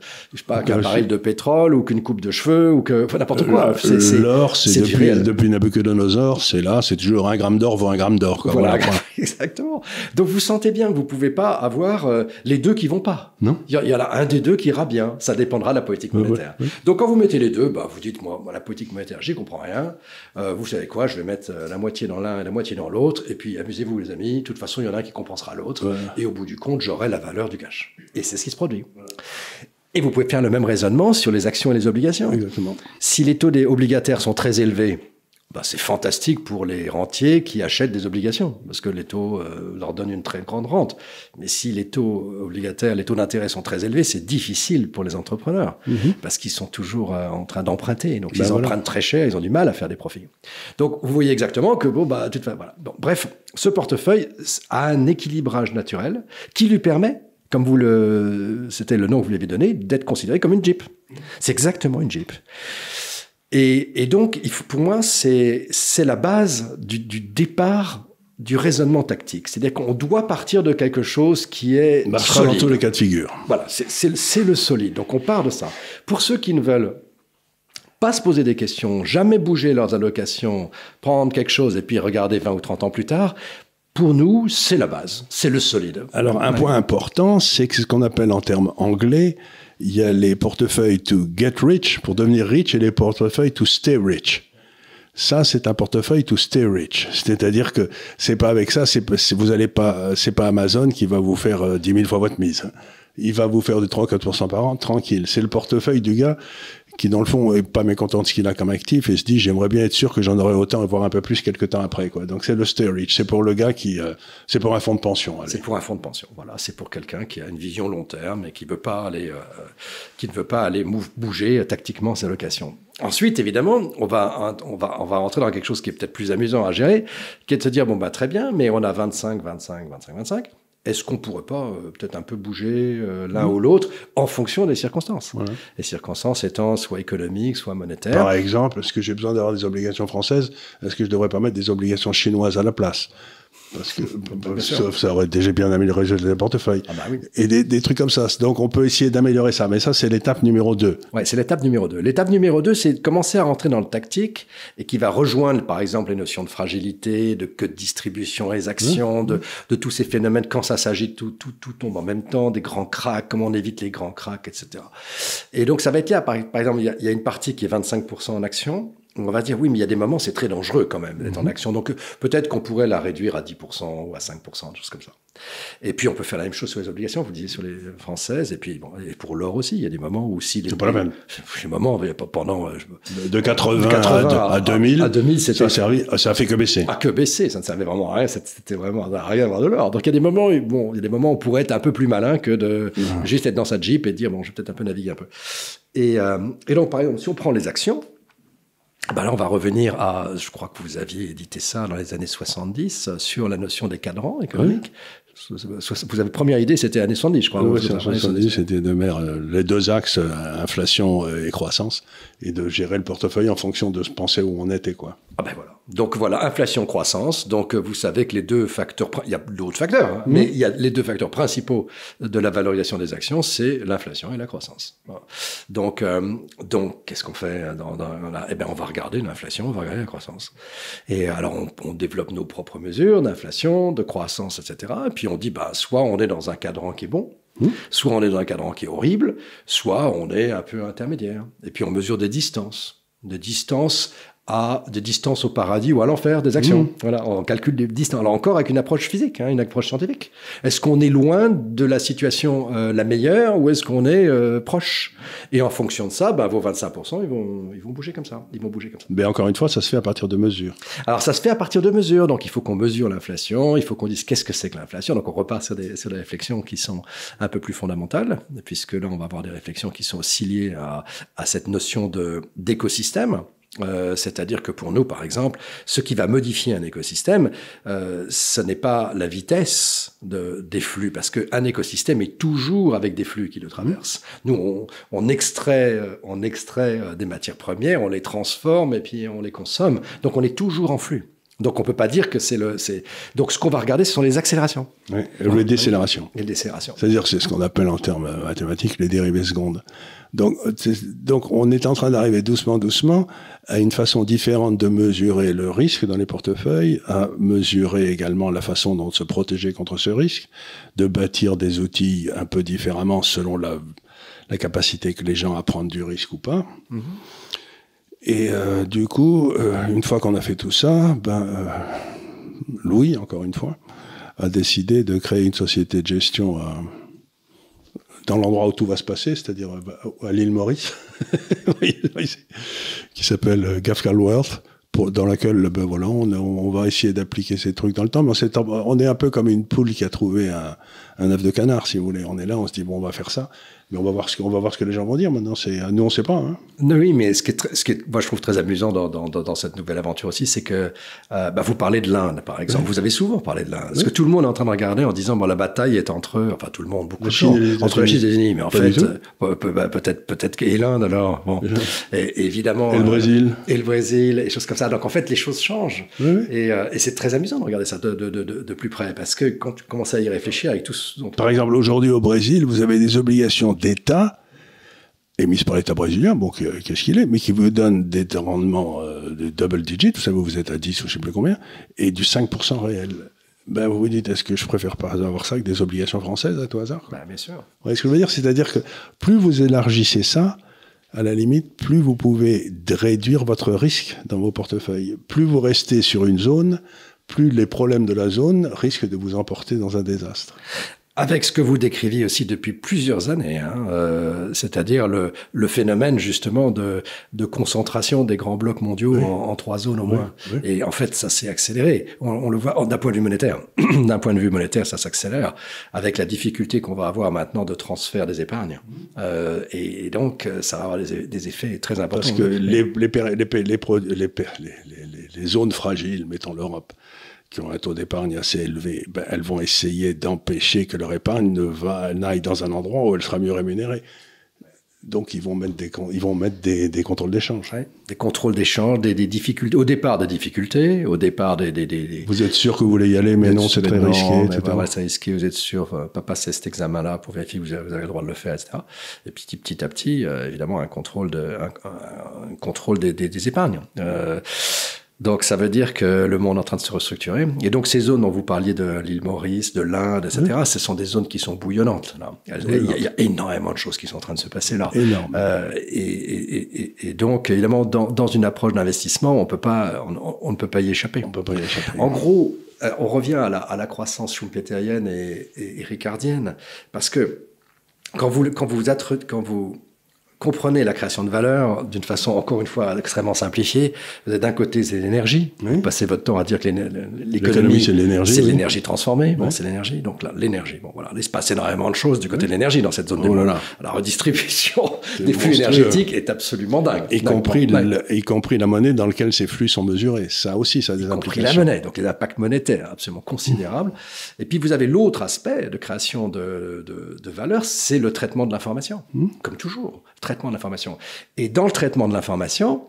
baril de pétrole ou qu'une une coupe de cheveux ou que n'importe quoi. L'or, c'est depuis, depuis Nabucodonosor, c'est là, c'est toujours un gramme d'or vaut un gramme d'or. Voilà, exactement. Donc vous sentez bien que vous pouvez pas avoir euh, les deux qui vont pas. Non. Il y, a là un des deux qui ira bien. Ça dépendra de la politique monétaire. Donc quand vous mettez les deux, bah, vous dites moi, la politique monétaire, j'y comprends rien. Euh, vous savez quoi Je vais mettre euh, la moitié dans l'un et la moitié dans l'autre. Et puis amusez-vous les amis. De toute façon, il y en a un qui compensera l'autre. Et au bout du compte, j'aurai la valeur du cash. Et c'est ce qui se produit. Et vous pouvez faire le même raisonnement sur les actions et les obligations. Exactement. Si les taux des obligataires sont très élevés, bah, c'est fantastique pour les rentiers qui achètent des obligations, parce que les taux euh, leur donnent une très grande rente. Mais si les taux obligataires, les taux d'intérêt sont très élevés, c'est difficile pour les entrepreneurs, mhm. parce qu'ils sont toujours euh, en train d'emprunter. Donc, bah, ils empruntent très cher, ils ont du mal à faire des profits. Donc, vous voyez exactement que, bon, bah, toute voilà. bref, ce portefeuille a un équilibrage naturel qui lui permet comme vous le, c'était le nom que vous lui avez donné, d'être considéré comme une Jeep. C'est exactement une Jeep. Et, donc, il faut, pour moi, c'est, c'est la base du, départ du raisonnement tactique. C'est-à-dire qu'on doit partir de quelque chose qui est solide. dans tous les cas de figure. Voilà, c'est, c'est le solide. Donc on part de ça. Pour ceux qui ne veulent pas se poser des questions, jamais bouger leurs allocations, prendre quelque chose et puis regarder 20 ou 30 ans plus tard, pour nous, c'est la base, c'est le solide. Alors, un point important, c'est que ce qu'on appelle en termes anglais, il y a les portefeuilles to get rich, pour devenir riche, et les portefeuilles to stay rich. Ça, c'est un portefeuille to stay rich. C'est-à-dire que c'est pas avec ça, c'est vous allez pas, c'est pas Amazon qui va vous faire 10 euh, 000 fois votre mise. Il va vous faire de 3-4% par an, tranquille. C'est le portefeuille du gars qui dans le fond est pas mécontent de ce qu'il a comme actif et se dit j'aimerais bien être sûr que j'en aurai autant et voir un peu plus quelques temps après quoi. Donc c'est le rich, c'est pour le gars qui euh, c'est pour un fonds de pension. C'est pour un fonds de pension. Voilà, c'est pour quelqu'un qui a une vision long terme et qui veut pas aller euh, qui ne veut pas aller bouger tactiquement ses allocations. Ensuite, évidemment, on va on va on va rentrer dans quelque chose qui est peut-être plus amusant à gérer, qui est de se dire bon bah très bien, mais on a 25 25 25 25 est-ce qu'on pourrait pas euh, peut-être un peu bouger euh, l'un ou l'autre en fonction des circonstances Les circonstances étant soit économiques, soit monétaires. Par exemple, est-ce que j'ai besoin d'avoir des obligations françaises? Est-ce que je devrais pas mettre des obligations chinoises à la place? Parce que ça, aurait déjà bien amélioré le portefeuille. Ah bah Et des, trucs comme ça. Donc on peut essayer d'améliorer ça. Mais ça, c'est l'étape numéro 2. Ouais, c'est l'étape numéro 2. L'étape numéro 2, c'est de commencer à rentrer dans le tactique et qui va rejoindre, par exemple, les notions de fragilité, de queue de distribution les actions, mmh. de, de, tous ces phénomènes quand ça s'agit tout, tout, tout tombe en même temps, des grands cracks, comment on évite les grands cracks, etc. Et donc ça va être là, par, par exemple, il y, y a une partie qui est 25% en action on va dire oui, mais il y a des moments, c'est très dangereux quand même d'être en mhm. action. Donc peut-être qu'on pourrait la réduire à 10% ou à 5%, des choses comme ça. Et puis on peut faire la même chose sur les obligations, vous disiez sur les françaises, et puis bon, et pour l'or aussi, il y a des moments où si les c'est pas la même. Des moments, il y a pas pendant euh, de 80, à, 2000, à 2000, ça a servi, ça a fait que baisser. Ah que baisser, ça ne servait vraiment à rien, c'était vraiment à rien avoir de l'or. Donc il y a des moments, bon, il y a des moments où on pourrait être un peu plus malin que de juste être dans sa Jeep et dire bon, je vais peut-être un peu naviguer un peu. Et, euh, et donc par exemple, si on prend les actions ben là, on va revenir à, je crois que vous aviez édité ça dans les années 70, sur la notion des cadrans économiques. Vous avez première idée, c'était années 70, je crois. Oui, 70, c'était de mer, euh, les deux axes, euh, inflation euh, et croissance, et de gérer le portefeuille en fonction de se penser où on était, quoi. Ah ben voilà. Donc voilà, inflation, croissance. Donc vous savez que les deux facteurs, il y a d'autres facteurs, hein, mais il y a les deux facteurs principaux de la valorisation des actions, c'est l'inflation et la croissance. Donc donc qu'est-ce qu'on fait dans, dans Eh ben on va regarder l'inflation, on va regarder la croissance. Et alors on, on développe nos propres mesures d'inflation, de croissance, etc. Et puis on dit, bah, soit on est dans un cadran qui est bon, hmm. soit on est dans un cadran qui est horrible, soit on est un peu intermédiaire. Et puis on mesure des distances, des distances à des distances au paradis ou à l'enfer des actions. Mmh. Voilà, on calcule des distances. Alors encore avec une approche physique, hein, une approche scientifique. Est-ce qu'on est loin de la situation euh, la meilleure ou est-ce qu'on est, euh, proche? Et en fonction de ça, bah, vos 25%, ils vont, ils vont bouger comme ça. Ils vont bouger comme ça. Mais encore une fois, ça se fait à partir de mesures. Alors ça se fait à partir de mesures. Donc il faut qu'on mesure l'inflation. Il faut qu'on dise qu'est-ce que c'est que l'inflation. Donc on repart sur des, sur des réflexions qui sont un peu plus fondamentales, puisque là on va avoir des réflexions qui sont aussi liées à, à cette notion d'écosystème. Euh, c'est-à-dire que pour nous, par exemple, ce qui va modifier un écosystème, euh, ce n'est pas la vitesse de, des flux, parce qu'un écosystème est toujours avec des flux qui le traversent. Nous, on, on extrait, euh, on extrait des matières premières, on les transforme et puis on les consomme. Donc on est toujours en flux. Donc on peut pas dire que c'est le. Donc ce qu'on va regarder, ce sont les accélérations. Oui, les décélérations. Les décélérations. C'est-à-dire c'est ce qu'on appelle en termes mathématiques les dérivées secondes. Donc, donc on est en train d'arriver doucement, doucement à une façon différente de mesurer le risque dans les portefeuilles, à mesurer également la façon dont se protéger contre ce risque, de bâtir des outils un peu différemment selon la, la capacité que les gens à prendre du risque ou pas. Mm-hmm. Et euh, du coup, euh, une fois qu'on a fait tout ça, ben, euh, Louis, encore une fois, a décidé de créer une société de gestion dans l'endroit où tout va se passer, c'est-à-dire à l'île Maurice, qui s'appelle Wealth, pour, dans laquelle ben voilà, on, va essayer d'appliquer ces trucs dans le temps. Mais on, est un peu comme une poule qui a trouvé un, un œuf de canard, si vous voulez. On est là, on se dit bon, on va faire ça. Mais on va voir ce que, va voir ce que les gens vont dire maintenant. C'est, nous, on ne sait pas. Hein. Oui, mais ce qui est, ce qui est, moi, je trouve très amusant dans, dans, dans cette nouvelle aventure aussi, c'est que euh, bah, vous parlez de l'Inde, par exemple. Vous avez souvent parlé de l'Inde. Parce que tout le monde est en train de regarder en disant bon, la bataille est entre, enfin tout le monde, beaucoup de gens, entre la Chine et les États-Unis. Mais en fait, euh, bah, peut-être, peut-être et l'Inde alors. Bon, et, évidemment. Et le Brésil. Euh, et le Brésil, et choses comme ça. Donc en fait, les choses changent. Et, et c'est très amusant de regarder ça de, de, de, de, plus près, parce que quand tu commences à y réfléchir avec tout Par exemple, aujourd'hui au Brésil, vous avez des obligations d'État émises par l'État brésilien, bon, qu'est-ce qu'il est, mais qui vous donne des rendements euh, de double digit, vous savez, vous êtes à 10 ou je sais plus combien, et du 5% réel. Ben, vous vous dites, est-ce que je préfère pas avoir ça que des obligations françaises à tout hasard ben, Bien sûr. Vous voyez ce que je veux dire C'est-à-dire que plus vous élargissez ça, à la limite, plus vous pouvez réduire votre risque dans vos portefeuilles. Plus vous restez sur une zone, plus les problèmes de la zone risquent de vous emporter dans un désastre avec ce que vous décriviez aussi depuis plusieurs années, hein, euh, c'est-à-dire le, le, phénomène justement de, de, concentration des grands blocs mondiaux en, en, trois zones au moins. Et en fait, ça s'est accéléré. On, on, le voit d'un point de vue monétaire. d'un point de vue monétaire, ça s'accélère avec la difficulté qu'on va avoir maintenant de transfert des épargnes. Euh, et, donc, ça va avoir des, des, effets très importants. Parce que les, les, les, les, les zones fragiles, mettons l'Europe, qui ont un taux d'épargne assez élevé, ben, elles vont essayer d'empêcher que leur épargne ne va, n'aille dans un endroit où elle sera mieux rémunérée. Donc ils vont mettre des, ils vont mettre des, des contrôles d'échange. Des contrôles d'échange, des, des, difficultés, au départ des difficultés, au départ des... des, des vous êtes sûr que vous voulez y aller, mais non, c'est très risqué, etc. Voilà, c'est risqué, vous êtes sûr, euh, pas passer cet examen-là pour vérifier que vous avez, vous avez, le droit de le faire, etc. Et puis petit à petit, euh, évidemment, un contrôle, de, un, un contrôle des, des, épargnes. Euh, donc ça veut dire que le monde est en train de se restructurer. Et donc ces zones dont vous parliez de l'île Maurice, de l'Inde, etc., ce sont des zones qui sont bouillonnantes. Là. Il, y a, il, y a, énormément de choses qui sont en train de se passer là. Énorme. Euh, et, et, et, donc évidemment, dans, dans une approche d'investissement, on peut pas, on, on, ne peut pas y échapper. On peut pas y échapper. En gros, euh, on revient à la, à la croissance schumpeterienne et, ricardienne, parce que quand vous, quand vous, quand vous comprenez la création de valeur d'une façon, encore une fois, extrêmement simplifiée. Vous êtes d'un côté, c'est l'énergie. Vous passez votre temps à dire que l'économie, c'est l'énergie. C'est l'énergie transformée. Bon, c'est l'énergie. Donc là, l'énergie. Bon, voilà. Il se passe énormément de choses du côté de l'énergie dans cette zone oh là La redistribution des flux énergétiques est absolument dingue. Y compris, y compris la monnaie dans laquelle ces flux sont mesurés. Ça aussi, ça a des y implications. la monnaie. Donc les impacts monétaires absolument considérables. Et puis vous avez l'autre aspect de création de, de, de valeur, c'est le traitement de l'information. Mmh. Comme toujours traitement de l'information. Et dans le traitement de l'information,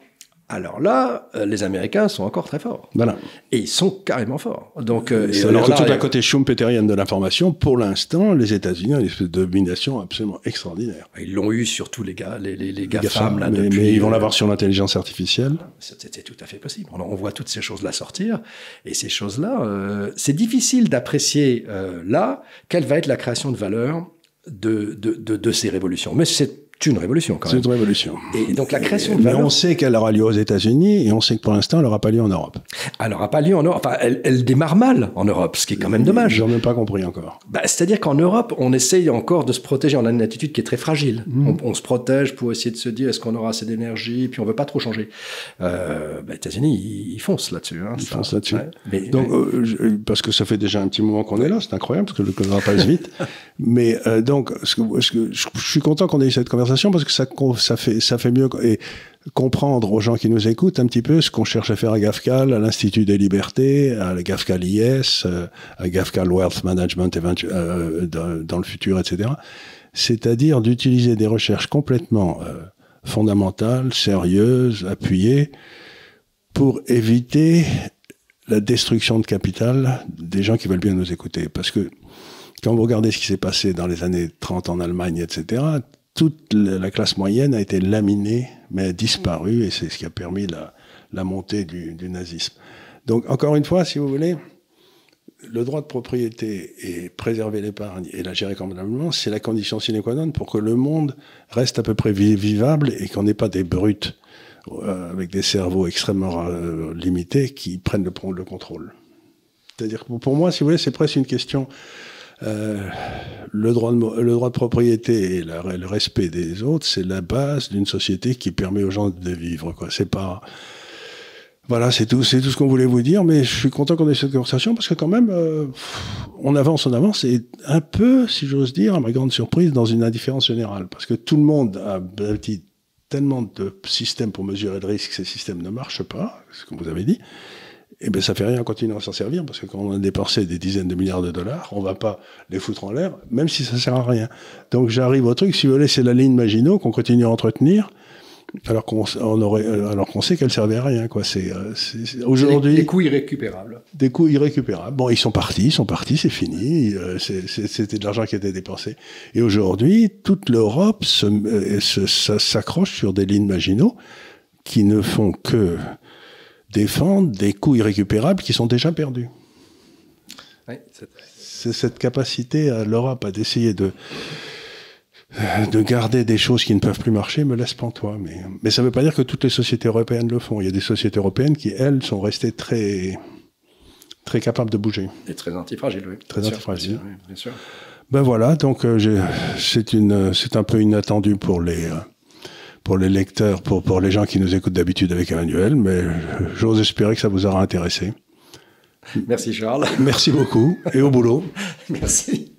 alors là, euh, les Américains sont encore très forts. Voilà. Et ils sont carrément forts. Donc, euh, et alors là, tout d'un côté schumpeterienne de l'information, pour l'instant, les États-Unis ont une espèce de domination absolument extraordinaire. Ils l'ont eu sur tous les gars, les, les, les GAFAM, là, mais, depuis, mais ils vont l'avoir sur l'intelligence artificielle. C'était tout à fait possible. On, on, voit toutes ces choses-là sortir. Et ces choses-là, euh, c'est difficile d'apprécier euh, là quelle va être la création de valeur de, de, de, de ces révolutions. Mais c'est c'est une révolution quand même. C'est une révolution. Et donc la création de valeur. Mais on sait qu'elle aura lieu aux États-Unis et on sait que pour l'instant elle n'aura pas lieu en Europe. Elle n'aura pas lieu en Europe. Enfin, elle, elle, démarre mal en Europe, ce qui est quand même dommage. J'en ai pas compris encore. Bah, C'est-à-dire qu'en Europe, on essaye encore de se protéger. On a une attitude qui est très fragile. Mmh. On, on, se protège pour essayer de se dire est-ce qu'on aura assez d'énergie, puis on veut pas trop changer. Euh, bah, États-unis, ils, ils foncent là-dessus. Hein, ils foncent là-dessus. Ouais. Donc, euh, je, parce que ça fait déjà un petit moment qu'on est là, c'est incroyable parce que le temps passe vite. mais euh, donc, ce que, ce que, je, je suis content qu'on ait eu cette conversation parce que ça fait, mieux comprendre aux gens qui nous écoutent un petit peu ce qu'on cherche à faire à GAFCAL, à l'Institut des Libertés, à GAFCAL IS, euh, à GAFCAL Wealth Management euh, dans, dans, le futur, etc. C'est-à-dire d'utiliser des recherches complètement euh, fondamentales, sérieuses, appuyées, pour éviter la destruction de capital des gens qui veulent bien nous écouter. Parce que quand vous regardez ce qui s'est passé dans les années 30 en Allemagne, etc., toute la classe moyenne a été laminée, mais a disparu, et c'est ce qui a permis la, la montée du, du, nazisme. Donc, encore une fois, si vous voulez, le droit de propriété et préserver l'épargne et la gérer convenablement, c'est la condition sine qua non pour que le monde reste à peu près vivable et qu'on n'ait pas des brutes euh, avec des cerveaux extrêmement euh, limités qui prennent le, le contrôle. C'est-à-dire que pour moi, si vous voulez, c'est presque une question euh, le, droit de, le droit de propriété et le respect des autres, c'est la base d'une société qui permet aux gens de vivre. C'est pas voilà, c'est tout, c'est tout ce qu'on voulait vous dire. Mais je suis content qu'on ait cette conversation parce que quand même, euh, on avance, on avance, et un peu, si j'ose dire, à ma grande surprise, dans une indifférence générale, parce que tout le monde a bâti tellement de systèmes pour mesurer le risque, ces systèmes ne marchent pas, ce que vous avez dit eh bien, ça fait rien continuer à s'en servir parce que quand on a dépensé des dizaines de milliards de dollars, on va pas les foutre en l'air, même si ça sert à rien. Donc, j'arrive au truc, si vous voulez, c'est la ligne Maginot qu'on continue à entretenir, alors qu'on aurait, euh, alors qu'on sait qu'elle servait à rien, quoi. C'est, euh, aujourd'hui. Des coûts irrécupérables. Des coûts irrécupérables. Bon, ils sont partis, ils sont partis, c'est fini. Euh, c'était de l'argent qui était dépensé. Et aujourd'hui, toute l'Europe se, s'accroche sur des lignes Maginot qui ne font que défendre des coûts irrécupérables qui sont déjà perdus. c'est cette capacité à l'Europe à d'essayer de, de garder des choses qui ne peuvent plus marcher me laisse pantois. Mais, mais ça ne veut pas dire que toutes les sociétés européennes le font. Il y a des sociétés européennes qui, elles, sont restées très, très capables de bouger. Et très antifragiles, oui. Très antifragiles. Bien, sûr. Ben voilà, donc euh, c'est un peu inattendu pour les, euh, pour les lecteurs, pour, pour les gens qui nous écoutent d'habitude avec Emmanuel, mais j'ose espérer que ça vous aura intéressé. Merci Charles. Merci beaucoup et au boulot. Merci.